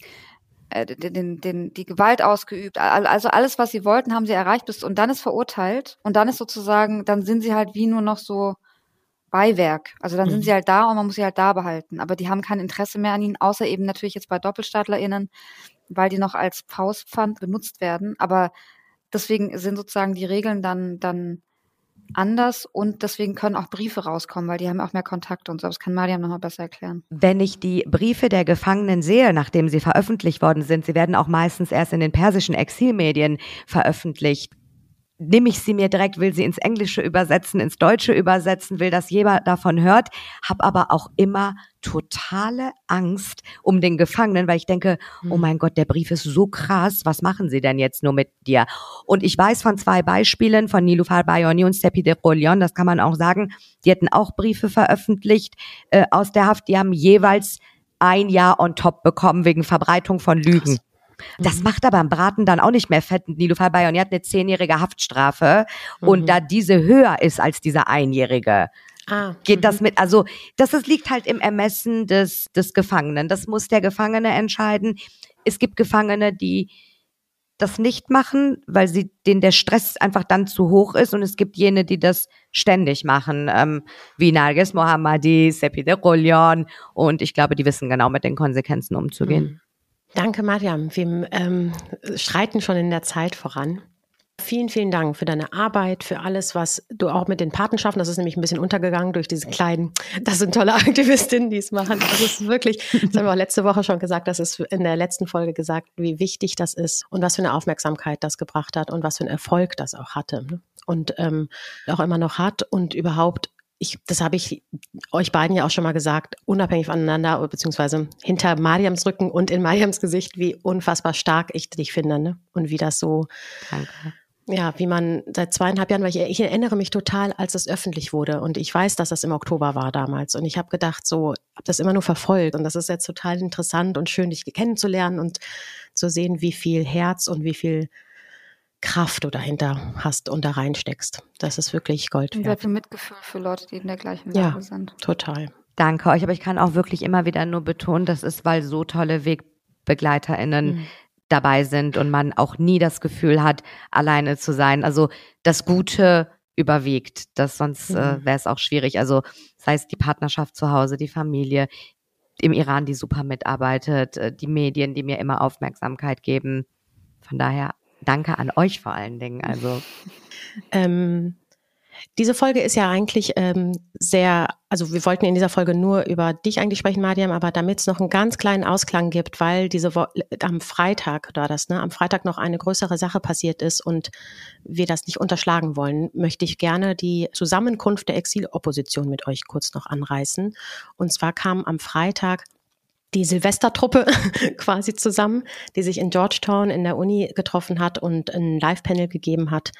äh, den, den, die Gewalt ausgeübt. Also alles, was sie wollten, haben sie erreicht bis und dann ist verurteilt und dann ist sozusagen, dann sind sie halt wie nur noch so Beiwerk. Also dann mhm. sind sie halt da und man muss sie halt da behalten. Aber die haben kein Interesse mehr an ihnen, außer eben natürlich jetzt bei DoppelstaatlerInnen, weil die noch als Faustpfand benutzt werden. Aber deswegen sind sozusagen die Regeln dann, dann anders und deswegen können auch Briefe rauskommen, weil die haben auch mehr Kontakt und so. Das kann Mariam nochmal besser erklären. Wenn ich die Briefe der Gefangenen sehe, nachdem sie veröffentlicht worden sind, sie werden auch meistens erst in den persischen Exilmedien veröffentlicht, nehme ich sie mir direkt, will sie ins Englische übersetzen, ins Deutsche übersetzen, will, dass jeder davon hört, habe aber auch immer totale Angst um den Gefangenen, weil ich denke, oh hm. mein Gott, der Brief ist so krass, was machen sie denn jetzt nur mit dir? Und ich weiß von zwei Beispielen, von Nilufar Bayoni und Seppi de Rolion, das kann man auch sagen, die hätten auch Briefe veröffentlicht äh, aus der Haft, die haben jeweils ein Jahr on top bekommen wegen Verbreitung von Lügen. Krass. Das mhm. macht aber am Braten dann auch nicht mehr fett. Nilufar Bayoni hat eine zehnjährige Haftstrafe mhm. und da diese höher ist als dieser einjährige, Ah, geht das mhm. mit, also das ist, liegt halt im Ermessen des, des Gefangenen. Das muss der Gefangene entscheiden. Es gibt Gefangene, die das nicht machen, weil sie denen der Stress einfach dann zu hoch ist und es gibt jene, die das ständig machen, ähm, wie Narges Mohammadi, Sepi de Rollion und ich glaube, die wissen genau mit den Konsequenzen umzugehen. Mhm. Danke, Mariam. Wir ähm, schreiten schon in der Zeit voran. Vielen, vielen Dank für deine Arbeit, für alles, was du auch mit den Patenschaften, das ist nämlich ein bisschen untergegangen durch diese kleinen, das sind tolle Aktivistinnen, die es machen. Das ist wirklich, das haben wir auch letzte Woche schon gesagt, das ist in der letzten Folge gesagt, wie wichtig das ist und was für eine Aufmerksamkeit das gebracht hat und was für einen Erfolg das auch hatte ne? und ähm, auch immer noch hat und überhaupt ich, das habe ich euch beiden ja auch schon mal gesagt, unabhängig voneinander, beziehungsweise hinter Mariams Rücken und in Mariams Gesicht, wie unfassbar stark ich dich finde, ne? Und wie das so, Danke. ja, wie man seit zweieinhalb Jahren, weil ich, ich erinnere mich total, als es öffentlich wurde und ich weiß, dass das im Oktober war damals und ich habe gedacht, so, habe das immer nur verfolgt und das ist jetzt total interessant und schön, dich kennenzulernen und zu sehen, wie viel Herz und wie viel Kraft du dahinter hast und da reinsteckst. Das ist wirklich Gold wert. Sehr viel Mitgefühl für Leute, die in der gleichen Lage ja, sind. total. Danke euch, aber ich kann auch wirklich immer wieder nur betonen, das ist, weil so tolle WegbegleiterInnen mhm. dabei sind und man auch nie das Gefühl hat, alleine zu sein. Also das Gute überwiegt, das sonst äh, mhm. äh, wäre es auch schwierig. Also sei es die Partnerschaft zu Hause, die Familie, im Iran, die super mitarbeitet, äh, die Medien, die mir immer Aufmerksamkeit geben. Von daher danke an euch vor allen Dingen. Also ähm, diese Folge ist ja eigentlich ähm, sehr, also wir wollten in dieser Folge nur über dich eigentlich sprechen, Mariam, aber damit es noch einen ganz kleinen Ausklang gibt, weil diese Wo am Freitag war das, ne, am Freitag noch eine größere Sache passiert ist und wir das nicht unterschlagen wollen, möchte ich gerne die Zusammenkunft der Exilopposition mit euch kurz noch anreißen. Und zwar kam am Freitag die Silvestertruppe quasi zusammen, die sich in Georgetown in der Uni getroffen hat und ein Live-Panel gegeben hat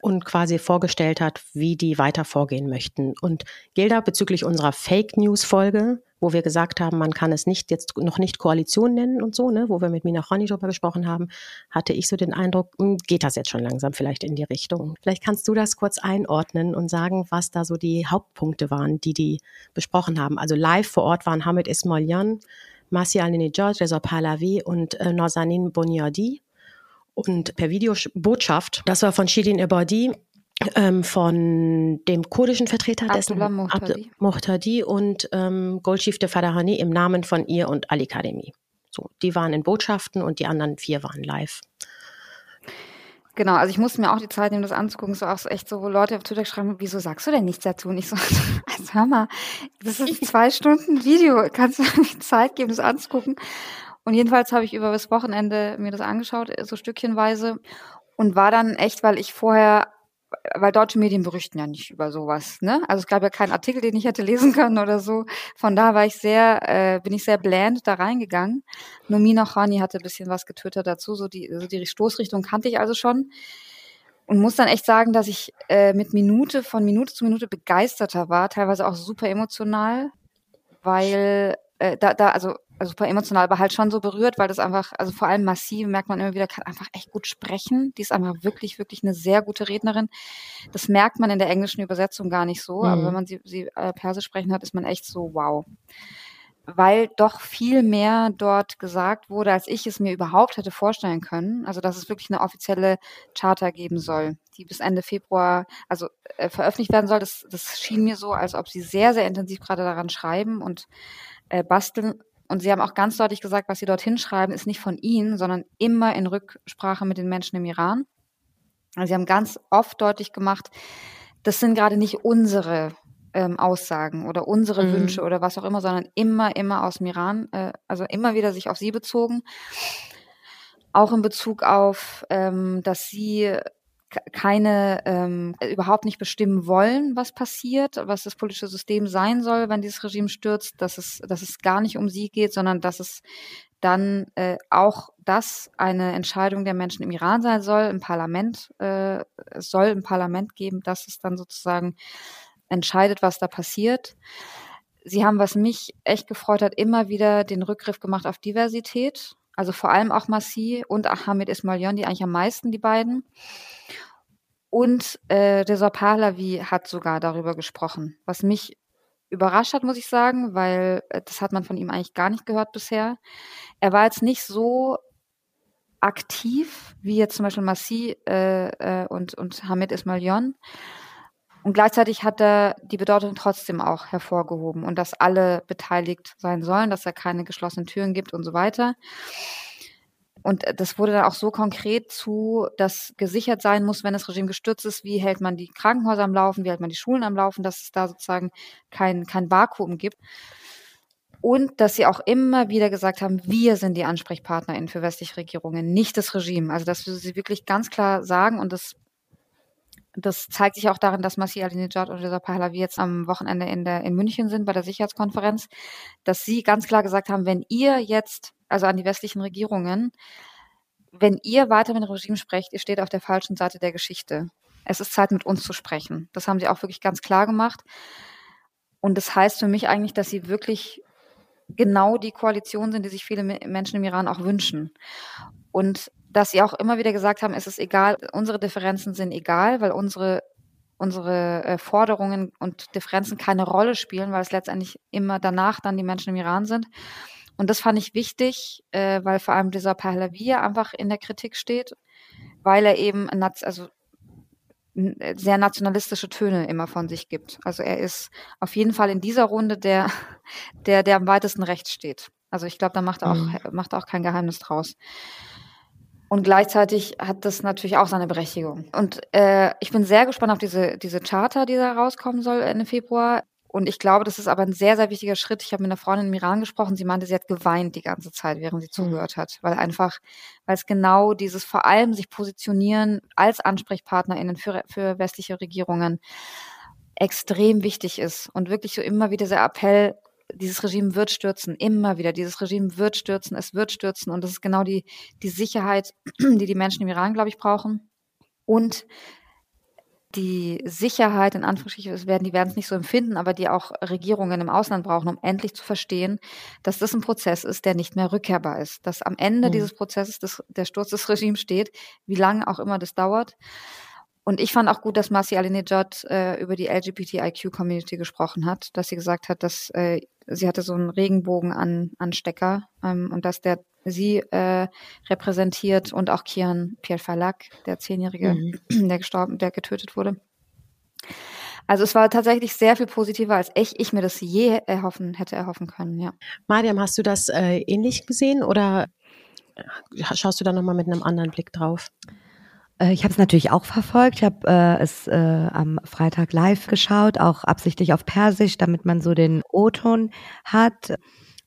und quasi vorgestellt hat, wie die weiter vorgehen möchten. Und Gilda, bezüglich unserer Fake News-Folge, wo wir gesagt haben, man kann es nicht jetzt noch nicht Koalition nennen und so, ne, wo wir mit Mina Choni drüber gesprochen haben, hatte ich so den Eindruck, hm, geht das jetzt schon langsam vielleicht in die Richtung. Vielleicht kannst du das kurz einordnen und sagen, was da so die Hauptpunkte waren, die die besprochen haben. Also live vor Ort waren Hamid Ismailian, Masi Al-Nejad, Reza Pahlavi und äh, Nazanin Boniadi. Und per Videobotschaft, das war von Shirin Ebadi, ähm, von dem kurdischen Vertreter dessen Muhtadi. Muhtadi und ähm, Golshifte Farahani im Namen von ihr und Ali Karemi. So, die waren in Botschaften und die anderen vier waren live. Genau, also ich musste mir auch die Zeit nehmen, das anzugucken. So auch so echt so, wo Leute auf Twitter schreiben, wieso sagst du denn nichts dazu? Und ich so, also hör mal, das ist zwei Stunden Video. Kannst du mir Zeit geben, das anzugucken? Und jedenfalls habe ich über das Wochenende mir das angeschaut, so stückchenweise. Und war dann echt, weil ich vorher weil deutsche Medien berichten ja nicht über sowas, ne? Also es gab ja keinen Artikel, den ich hätte lesen können oder so. Von da war ich sehr, äh, bin ich sehr bland da reingegangen. Nomina Khani hatte ein bisschen was getwittert dazu, so die, so die Stoßrichtung kannte ich also schon. Und muss dann echt sagen, dass ich äh, mit Minute, von Minute zu Minute begeisterter war, teilweise auch super emotional, weil äh, da, da, also also super emotional, aber halt schon so berührt, weil das einfach, also vor allem massiv merkt man immer wieder, kann einfach echt gut sprechen. Die ist einfach wirklich, wirklich eine sehr gute Rednerin. Das merkt man in der englischen Übersetzung gar nicht so, mhm. aber wenn man sie, sie äh, Persisch sprechen hat, ist man echt so, wow. Weil doch viel mehr dort gesagt wurde, als ich es mir überhaupt hätte vorstellen können. Also, dass es wirklich eine offizielle Charta geben soll, die bis Ende Februar, also äh, veröffentlicht werden soll. Das, das schien mir so, als ob sie sehr, sehr intensiv gerade daran schreiben und äh, basteln und Sie haben auch ganz deutlich gesagt, was Sie dort hinschreiben, ist nicht von Ihnen, sondern immer in Rücksprache mit den Menschen im Iran. Also Sie haben ganz oft deutlich gemacht, das sind gerade nicht unsere ähm, Aussagen oder unsere mhm. Wünsche oder was auch immer, sondern immer, immer aus dem Iran, äh, also immer wieder sich auf Sie bezogen. Auch in Bezug auf, ähm, dass Sie keine ähm, überhaupt nicht bestimmen wollen, was passiert, was das politische System sein soll, wenn dieses Regime stürzt, dass es, dass es gar nicht um sie geht, sondern dass es dann äh, auch das eine Entscheidung der Menschen im Iran sein soll, im Parlament, äh, es soll im Parlament geben, dass es dann sozusagen entscheidet, was da passiert. Sie haben, was mich echt gefreut hat, immer wieder den Rückgriff gemacht auf Diversität. Also vor allem auch Massi und Ahmed Ismailion, die eigentlich am meisten, die beiden. Und äh, Reza Pahlavi hat sogar darüber gesprochen, was mich überrascht hat, muss ich sagen, weil äh, das hat man von ihm eigentlich gar nicht gehört bisher. Er war jetzt nicht so aktiv wie jetzt zum Beispiel Massi äh, äh, und, und Hamid Ismailion. Und gleichzeitig hat er die Bedeutung trotzdem auch hervorgehoben und dass alle beteiligt sein sollen, dass er keine geschlossenen Türen gibt und so weiter. Und das wurde dann auch so konkret zu, dass gesichert sein muss, wenn das Regime gestürzt ist, wie hält man die Krankenhäuser am Laufen, wie hält man die Schulen am Laufen, dass es da sozusagen kein, kein Vakuum gibt. Und dass sie auch immer wieder gesagt haben, wir sind die AnsprechpartnerInnen für westliche Regierungen, nicht das Regime. Also dass sie wirklich ganz klar sagen und das das zeigt sich auch darin, dass Masih Alinejad und Reza Pahlavi jetzt am Wochenende in, der, in München sind bei der Sicherheitskonferenz, dass sie ganz klar gesagt haben, wenn ihr jetzt also an die westlichen Regierungen, wenn ihr weiter mit dem Regime sprecht, ihr steht auf der falschen Seite der Geschichte. Es ist Zeit, mit uns zu sprechen. Das haben sie auch wirklich ganz klar gemacht. Und das heißt für mich eigentlich, dass sie wirklich genau die Koalition sind, die sich viele Menschen im Iran auch wünschen. Und dass sie auch immer wieder gesagt haben, es ist egal, unsere Differenzen sind egal, weil unsere unsere äh, Forderungen und Differenzen keine Rolle spielen, weil es letztendlich immer danach dann die Menschen im Iran sind. Und das fand ich wichtig, äh, weil vor allem dieser Pahlavi einfach in der Kritik steht, weil er eben also äh, sehr nationalistische Töne immer von sich gibt. Also er ist auf jeden Fall in dieser Runde der, der, der am weitesten rechts steht. Also ich glaube, da macht er auch, mhm. macht er auch kein Geheimnis draus. Und gleichzeitig hat das natürlich auch seine Berechtigung. Und äh, ich bin sehr gespannt auf diese, diese Charter, die da rauskommen soll Ende Februar. Und ich glaube, das ist aber ein sehr, sehr wichtiger Schritt. Ich habe mit einer Freundin im Iran gesprochen. Sie meinte, sie hat geweint die ganze Zeit, während sie mhm. zugehört hat, weil einfach, weil es genau dieses vor allem sich positionieren als AnsprechpartnerInnen für, für westliche Regierungen extrem wichtig ist und wirklich so immer wieder der Appell, dieses Regime wird stürzen, immer wieder, dieses Regime wird stürzen, es wird stürzen und das ist genau die, die Sicherheit, die die Menschen im Iran, glaube ich, brauchen. Und die Sicherheit, in Anführungsstrichen, werden, die werden es nicht so empfinden, aber die auch Regierungen im Ausland brauchen, um endlich zu verstehen, dass das ein Prozess ist, der nicht mehr rückkehrbar ist. Dass am Ende mhm. dieses Prozesses des, der Sturz des Regimes steht, wie lange auch immer das dauert. Und ich fand auch gut, dass Marci Alinejad äh, über die LGBTIQ-Community gesprochen hat, dass sie gesagt hat, dass äh, sie hatte so einen Regenbogen an, an Stecker ähm, und dass der sie äh, repräsentiert und auch Kian Pierre Falak, der Zehnjährige, mhm. der gestorben, der getötet wurde. Also es war tatsächlich sehr viel positiver, als ich, ich mir das je erhoffen, hätte erhoffen können, ja. Mariam, hast du das äh, ähnlich gesehen oder schaust du da nochmal mit einem anderen Blick drauf? Äh, ich habe es natürlich auch verfolgt. Ich habe äh, es äh, am Freitag live geschaut, auch absichtlich auf Persisch, damit man so den O-Ton hat.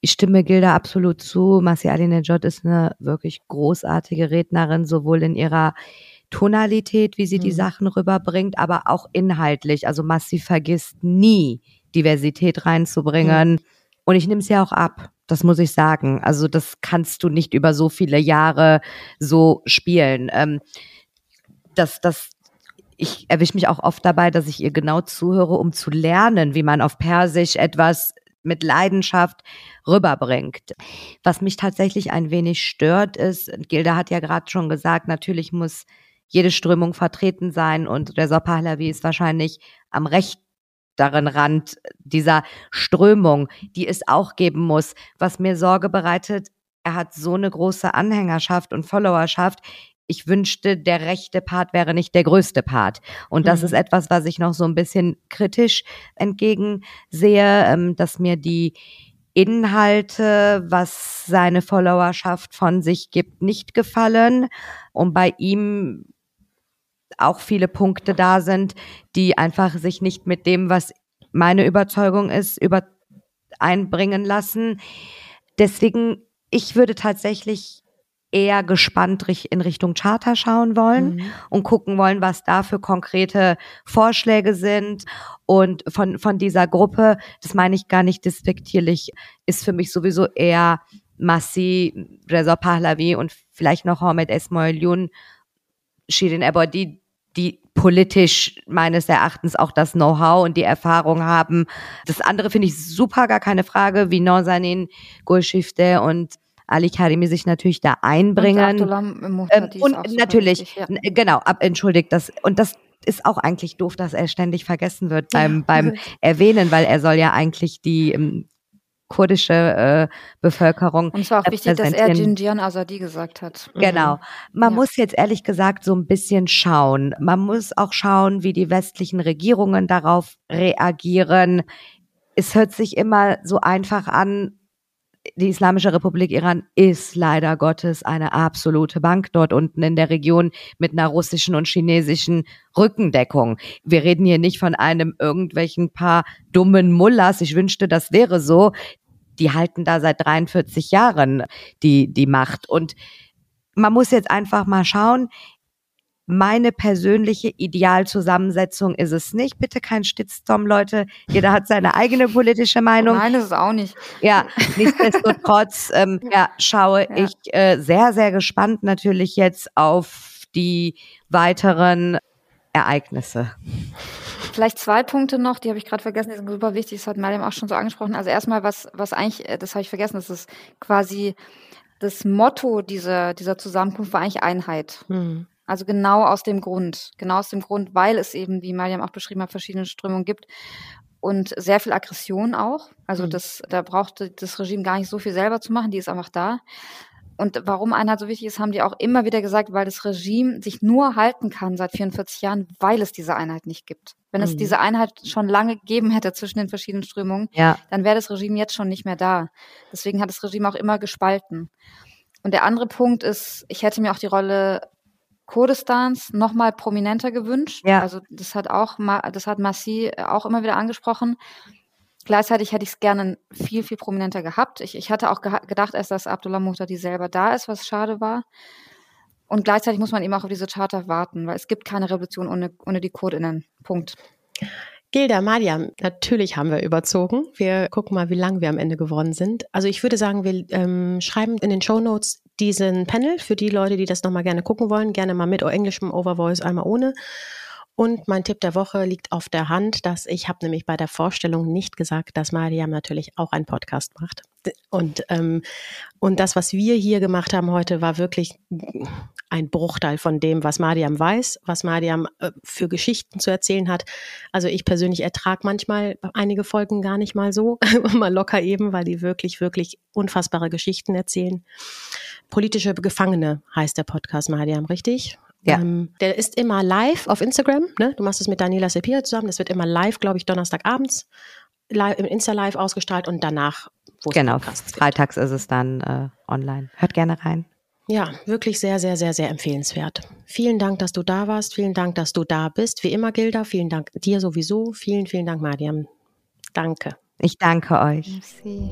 Ich stimme Gilda absolut zu. Masi Alinejad ist eine wirklich großartige Rednerin, sowohl in ihrer Tonalität, wie sie mhm. die Sachen rüberbringt, aber auch inhaltlich. Also Massi vergisst nie, Diversität reinzubringen. Mhm. Und ich nehme es ja auch ab. Das muss ich sagen. Also das kannst du nicht über so viele Jahre so spielen. Ähm, das, das, ich erwische mich auch oft dabei, dass ich ihr genau zuhöre, um zu lernen, wie man auf Persisch etwas mit Leidenschaft rüberbringt. Was mich tatsächlich ein wenig stört, ist, Gilda hat ja gerade schon gesagt, natürlich muss jede Strömung vertreten sein und Reza Pahlavi ist wahrscheinlich am rechteren Rand dieser Strömung, die es auch geben muss. Was mir Sorge bereitet, er hat so eine große Anhängerschaft und Followerschaft, ich wünschte, der rechte Part wäre nicht der größte Part. Und das mhm. ist etwas, was ich noch so ein bisschen kritisch entgegensehe, ähm, dass mir die Inhalte, was seine Followerschaft von sich gibt, nicht gefallen. Und bei ihm auch viele Punkte da sind, die einfach sich nicht mit dem, was meine Überzeugung ist, über einbringen lassen. Deswegen, ich würde tatsächlich eher gespannt in Richtung Charter schauen wollen mhm. und gucken wollen, was da für konkrete Vorschläge sind. Und von, von dieser Gruppe, das meine ich gar nicht despektierlich, ist für mich sowieso eher Massi, Reza Pahlavi und vielleicht noch Ahmed Esmail Shirin Ebadi, die politisch meines Erachtens auch das Know-how und die Erfahrung haben. Das andere finde ich super, gar keine Frage, wie Norsanin, Gulshifte und Ali Karimi sich natürlich da einbringen. Und, ähm, und natürlich, wichtig, ja. genau, ab, entschuldigt das. Und das ist auch eigentlich doof, dass er ständig vergessen wird beim, beim Erwähnen, weil er soll ja eigentlich die ähm, kurdische äh, Bevölkerung. Und es war auch wichtig, dass er Jinjian Azadi gesagt hat. Genau. Man ja. muss jetzt ehrlich gesagt so ein bisschen schauen. Man muss auch schauen, wie die westlichen Regierungen darauf reagieren. Es hört sich immer so einfach an, die Islamische Republik Iran ist leider Gottes eine absolute Bank dort unten in der Region mit einer russischen und chinesischen Rückendeckung. Wir reden hier nicht von einem irgendwelchen paar dummen Mullahs. Ich wünschte, das wäre so. Die halten da seit 43 Jahren die, die Macht. Und man muss jetzt einfach mal schauen, meine persönliche Idealzusammensetzung ist es nicht. Bitte kein Stitstorm, Leute. Jeder hat seine eigene politische Meinung. Nein, das ist auch nicht. Ja, nichtsdestotrotz ähm, ja, schaue ja. ich äh, sehr, sehr gespannt natürlich jetzt auf die weiteren Ereignisse. Vielleicht zwei Punkte noch, die habe ich gerade vergessen, die sind super wichtig, das hat Mariam auch schon so angesprochen. Also erstmal, was, was eigentlich, äh, das habe ich vergessen, das ist quasi das Motto dieser, dieser Zusammenkunft war eigentlich Einheit. Mhm. Also genau aus dem Grund, genau aus dem Grund, weil es eben, wie Mariam auch beschrieben hat, verschiedene Strömungen gibt und sehr viel Aggression auch. Also mhm. das, da braucht das Regime gar nicht so viel selber zu machen, die ist einfach da. Und warum Einheit so wichtig ist, haben die auch immer wieder gesagt, weil das Regime sich nur halten kann seit 44 Jahren, weil es diese Einheit nicht gibt. Wenn mhm. es diese Einheit schon lange gegeben hätte zwischen den verschiedenen Strömungen, ja. dann wäre das Regime jetzt schon nicht mehr da. Deswegen hat das Regime auch immer gespalten. Und der andere Punkt ist, ich hätte mir auch die Rolle Kurdistans noch mal prominenter gewünscht. Ja. Also das hat auch, das hat Massi auch immer wieder angesprochen. Gleichzeitig hätte ich es gerne viel, viel prominenter gehabt. Ich, ich hatte auch gedacht erst, dass Abdullah Muhtadi selber da ist, was schade war. Und gleichzeitig muss man eben auch auf diese Charta warten, weil es gibt keine Revolution ohne, ohne die Kurdinnen. Punkt. Gilda, Mariam, natürlich haben wir überzogen. Wir gucken mal, wie lang wir am Ende geworden sind. Also ich würde sagen, wir ähm, schreiben in den Show Notes diesen Panel für die Leute, die das nochmal gerne gucken wollen. Gerne mal mit englischem Overvoice, einmal ohne. Und mein Tipp der Woche liegt auf der Hand, dass ich habe nämlich bei der Vorstellung nicht gesagt, dass Mariam natürlich auch einen Podcast macht. Und, ähm, und das, was wir hier gemacht haben heute, war wirklich ein Bruchteil von dem, was Mariam weiß, was Mariam äh, für Geschichten zu erzählen hat. Also ich persönlich ertrage manchmal einige Folgen gar nicht mal so, mal locker eben, weil die wirklich, wirklich unfassbare Geschichten erzählen. Politische Gefangene heißt der Podcast, Mariam, richtig? Ja. Ähm, der ist immer live auf Instagram. Ne? Du machst es mit Daniela Sepia zusammen. Das wird immer live, glaube ich, Donnerstagabends live, im Insta-Live ausgestrahlt und danach, wo Genau, freitags ist es dann äh, online. Hört gerne rein. Ja, wirklich sehr, sehr, sehr, sehr empfehlenswert. Vielen Dank, dass du da warst. Vielen Dank, dass du da bist. Wie immer, Gilda. Vielen Dank dir sowieso. Vielen, vielen Dank, Mariam. Danke. Ich danke euch. Merci.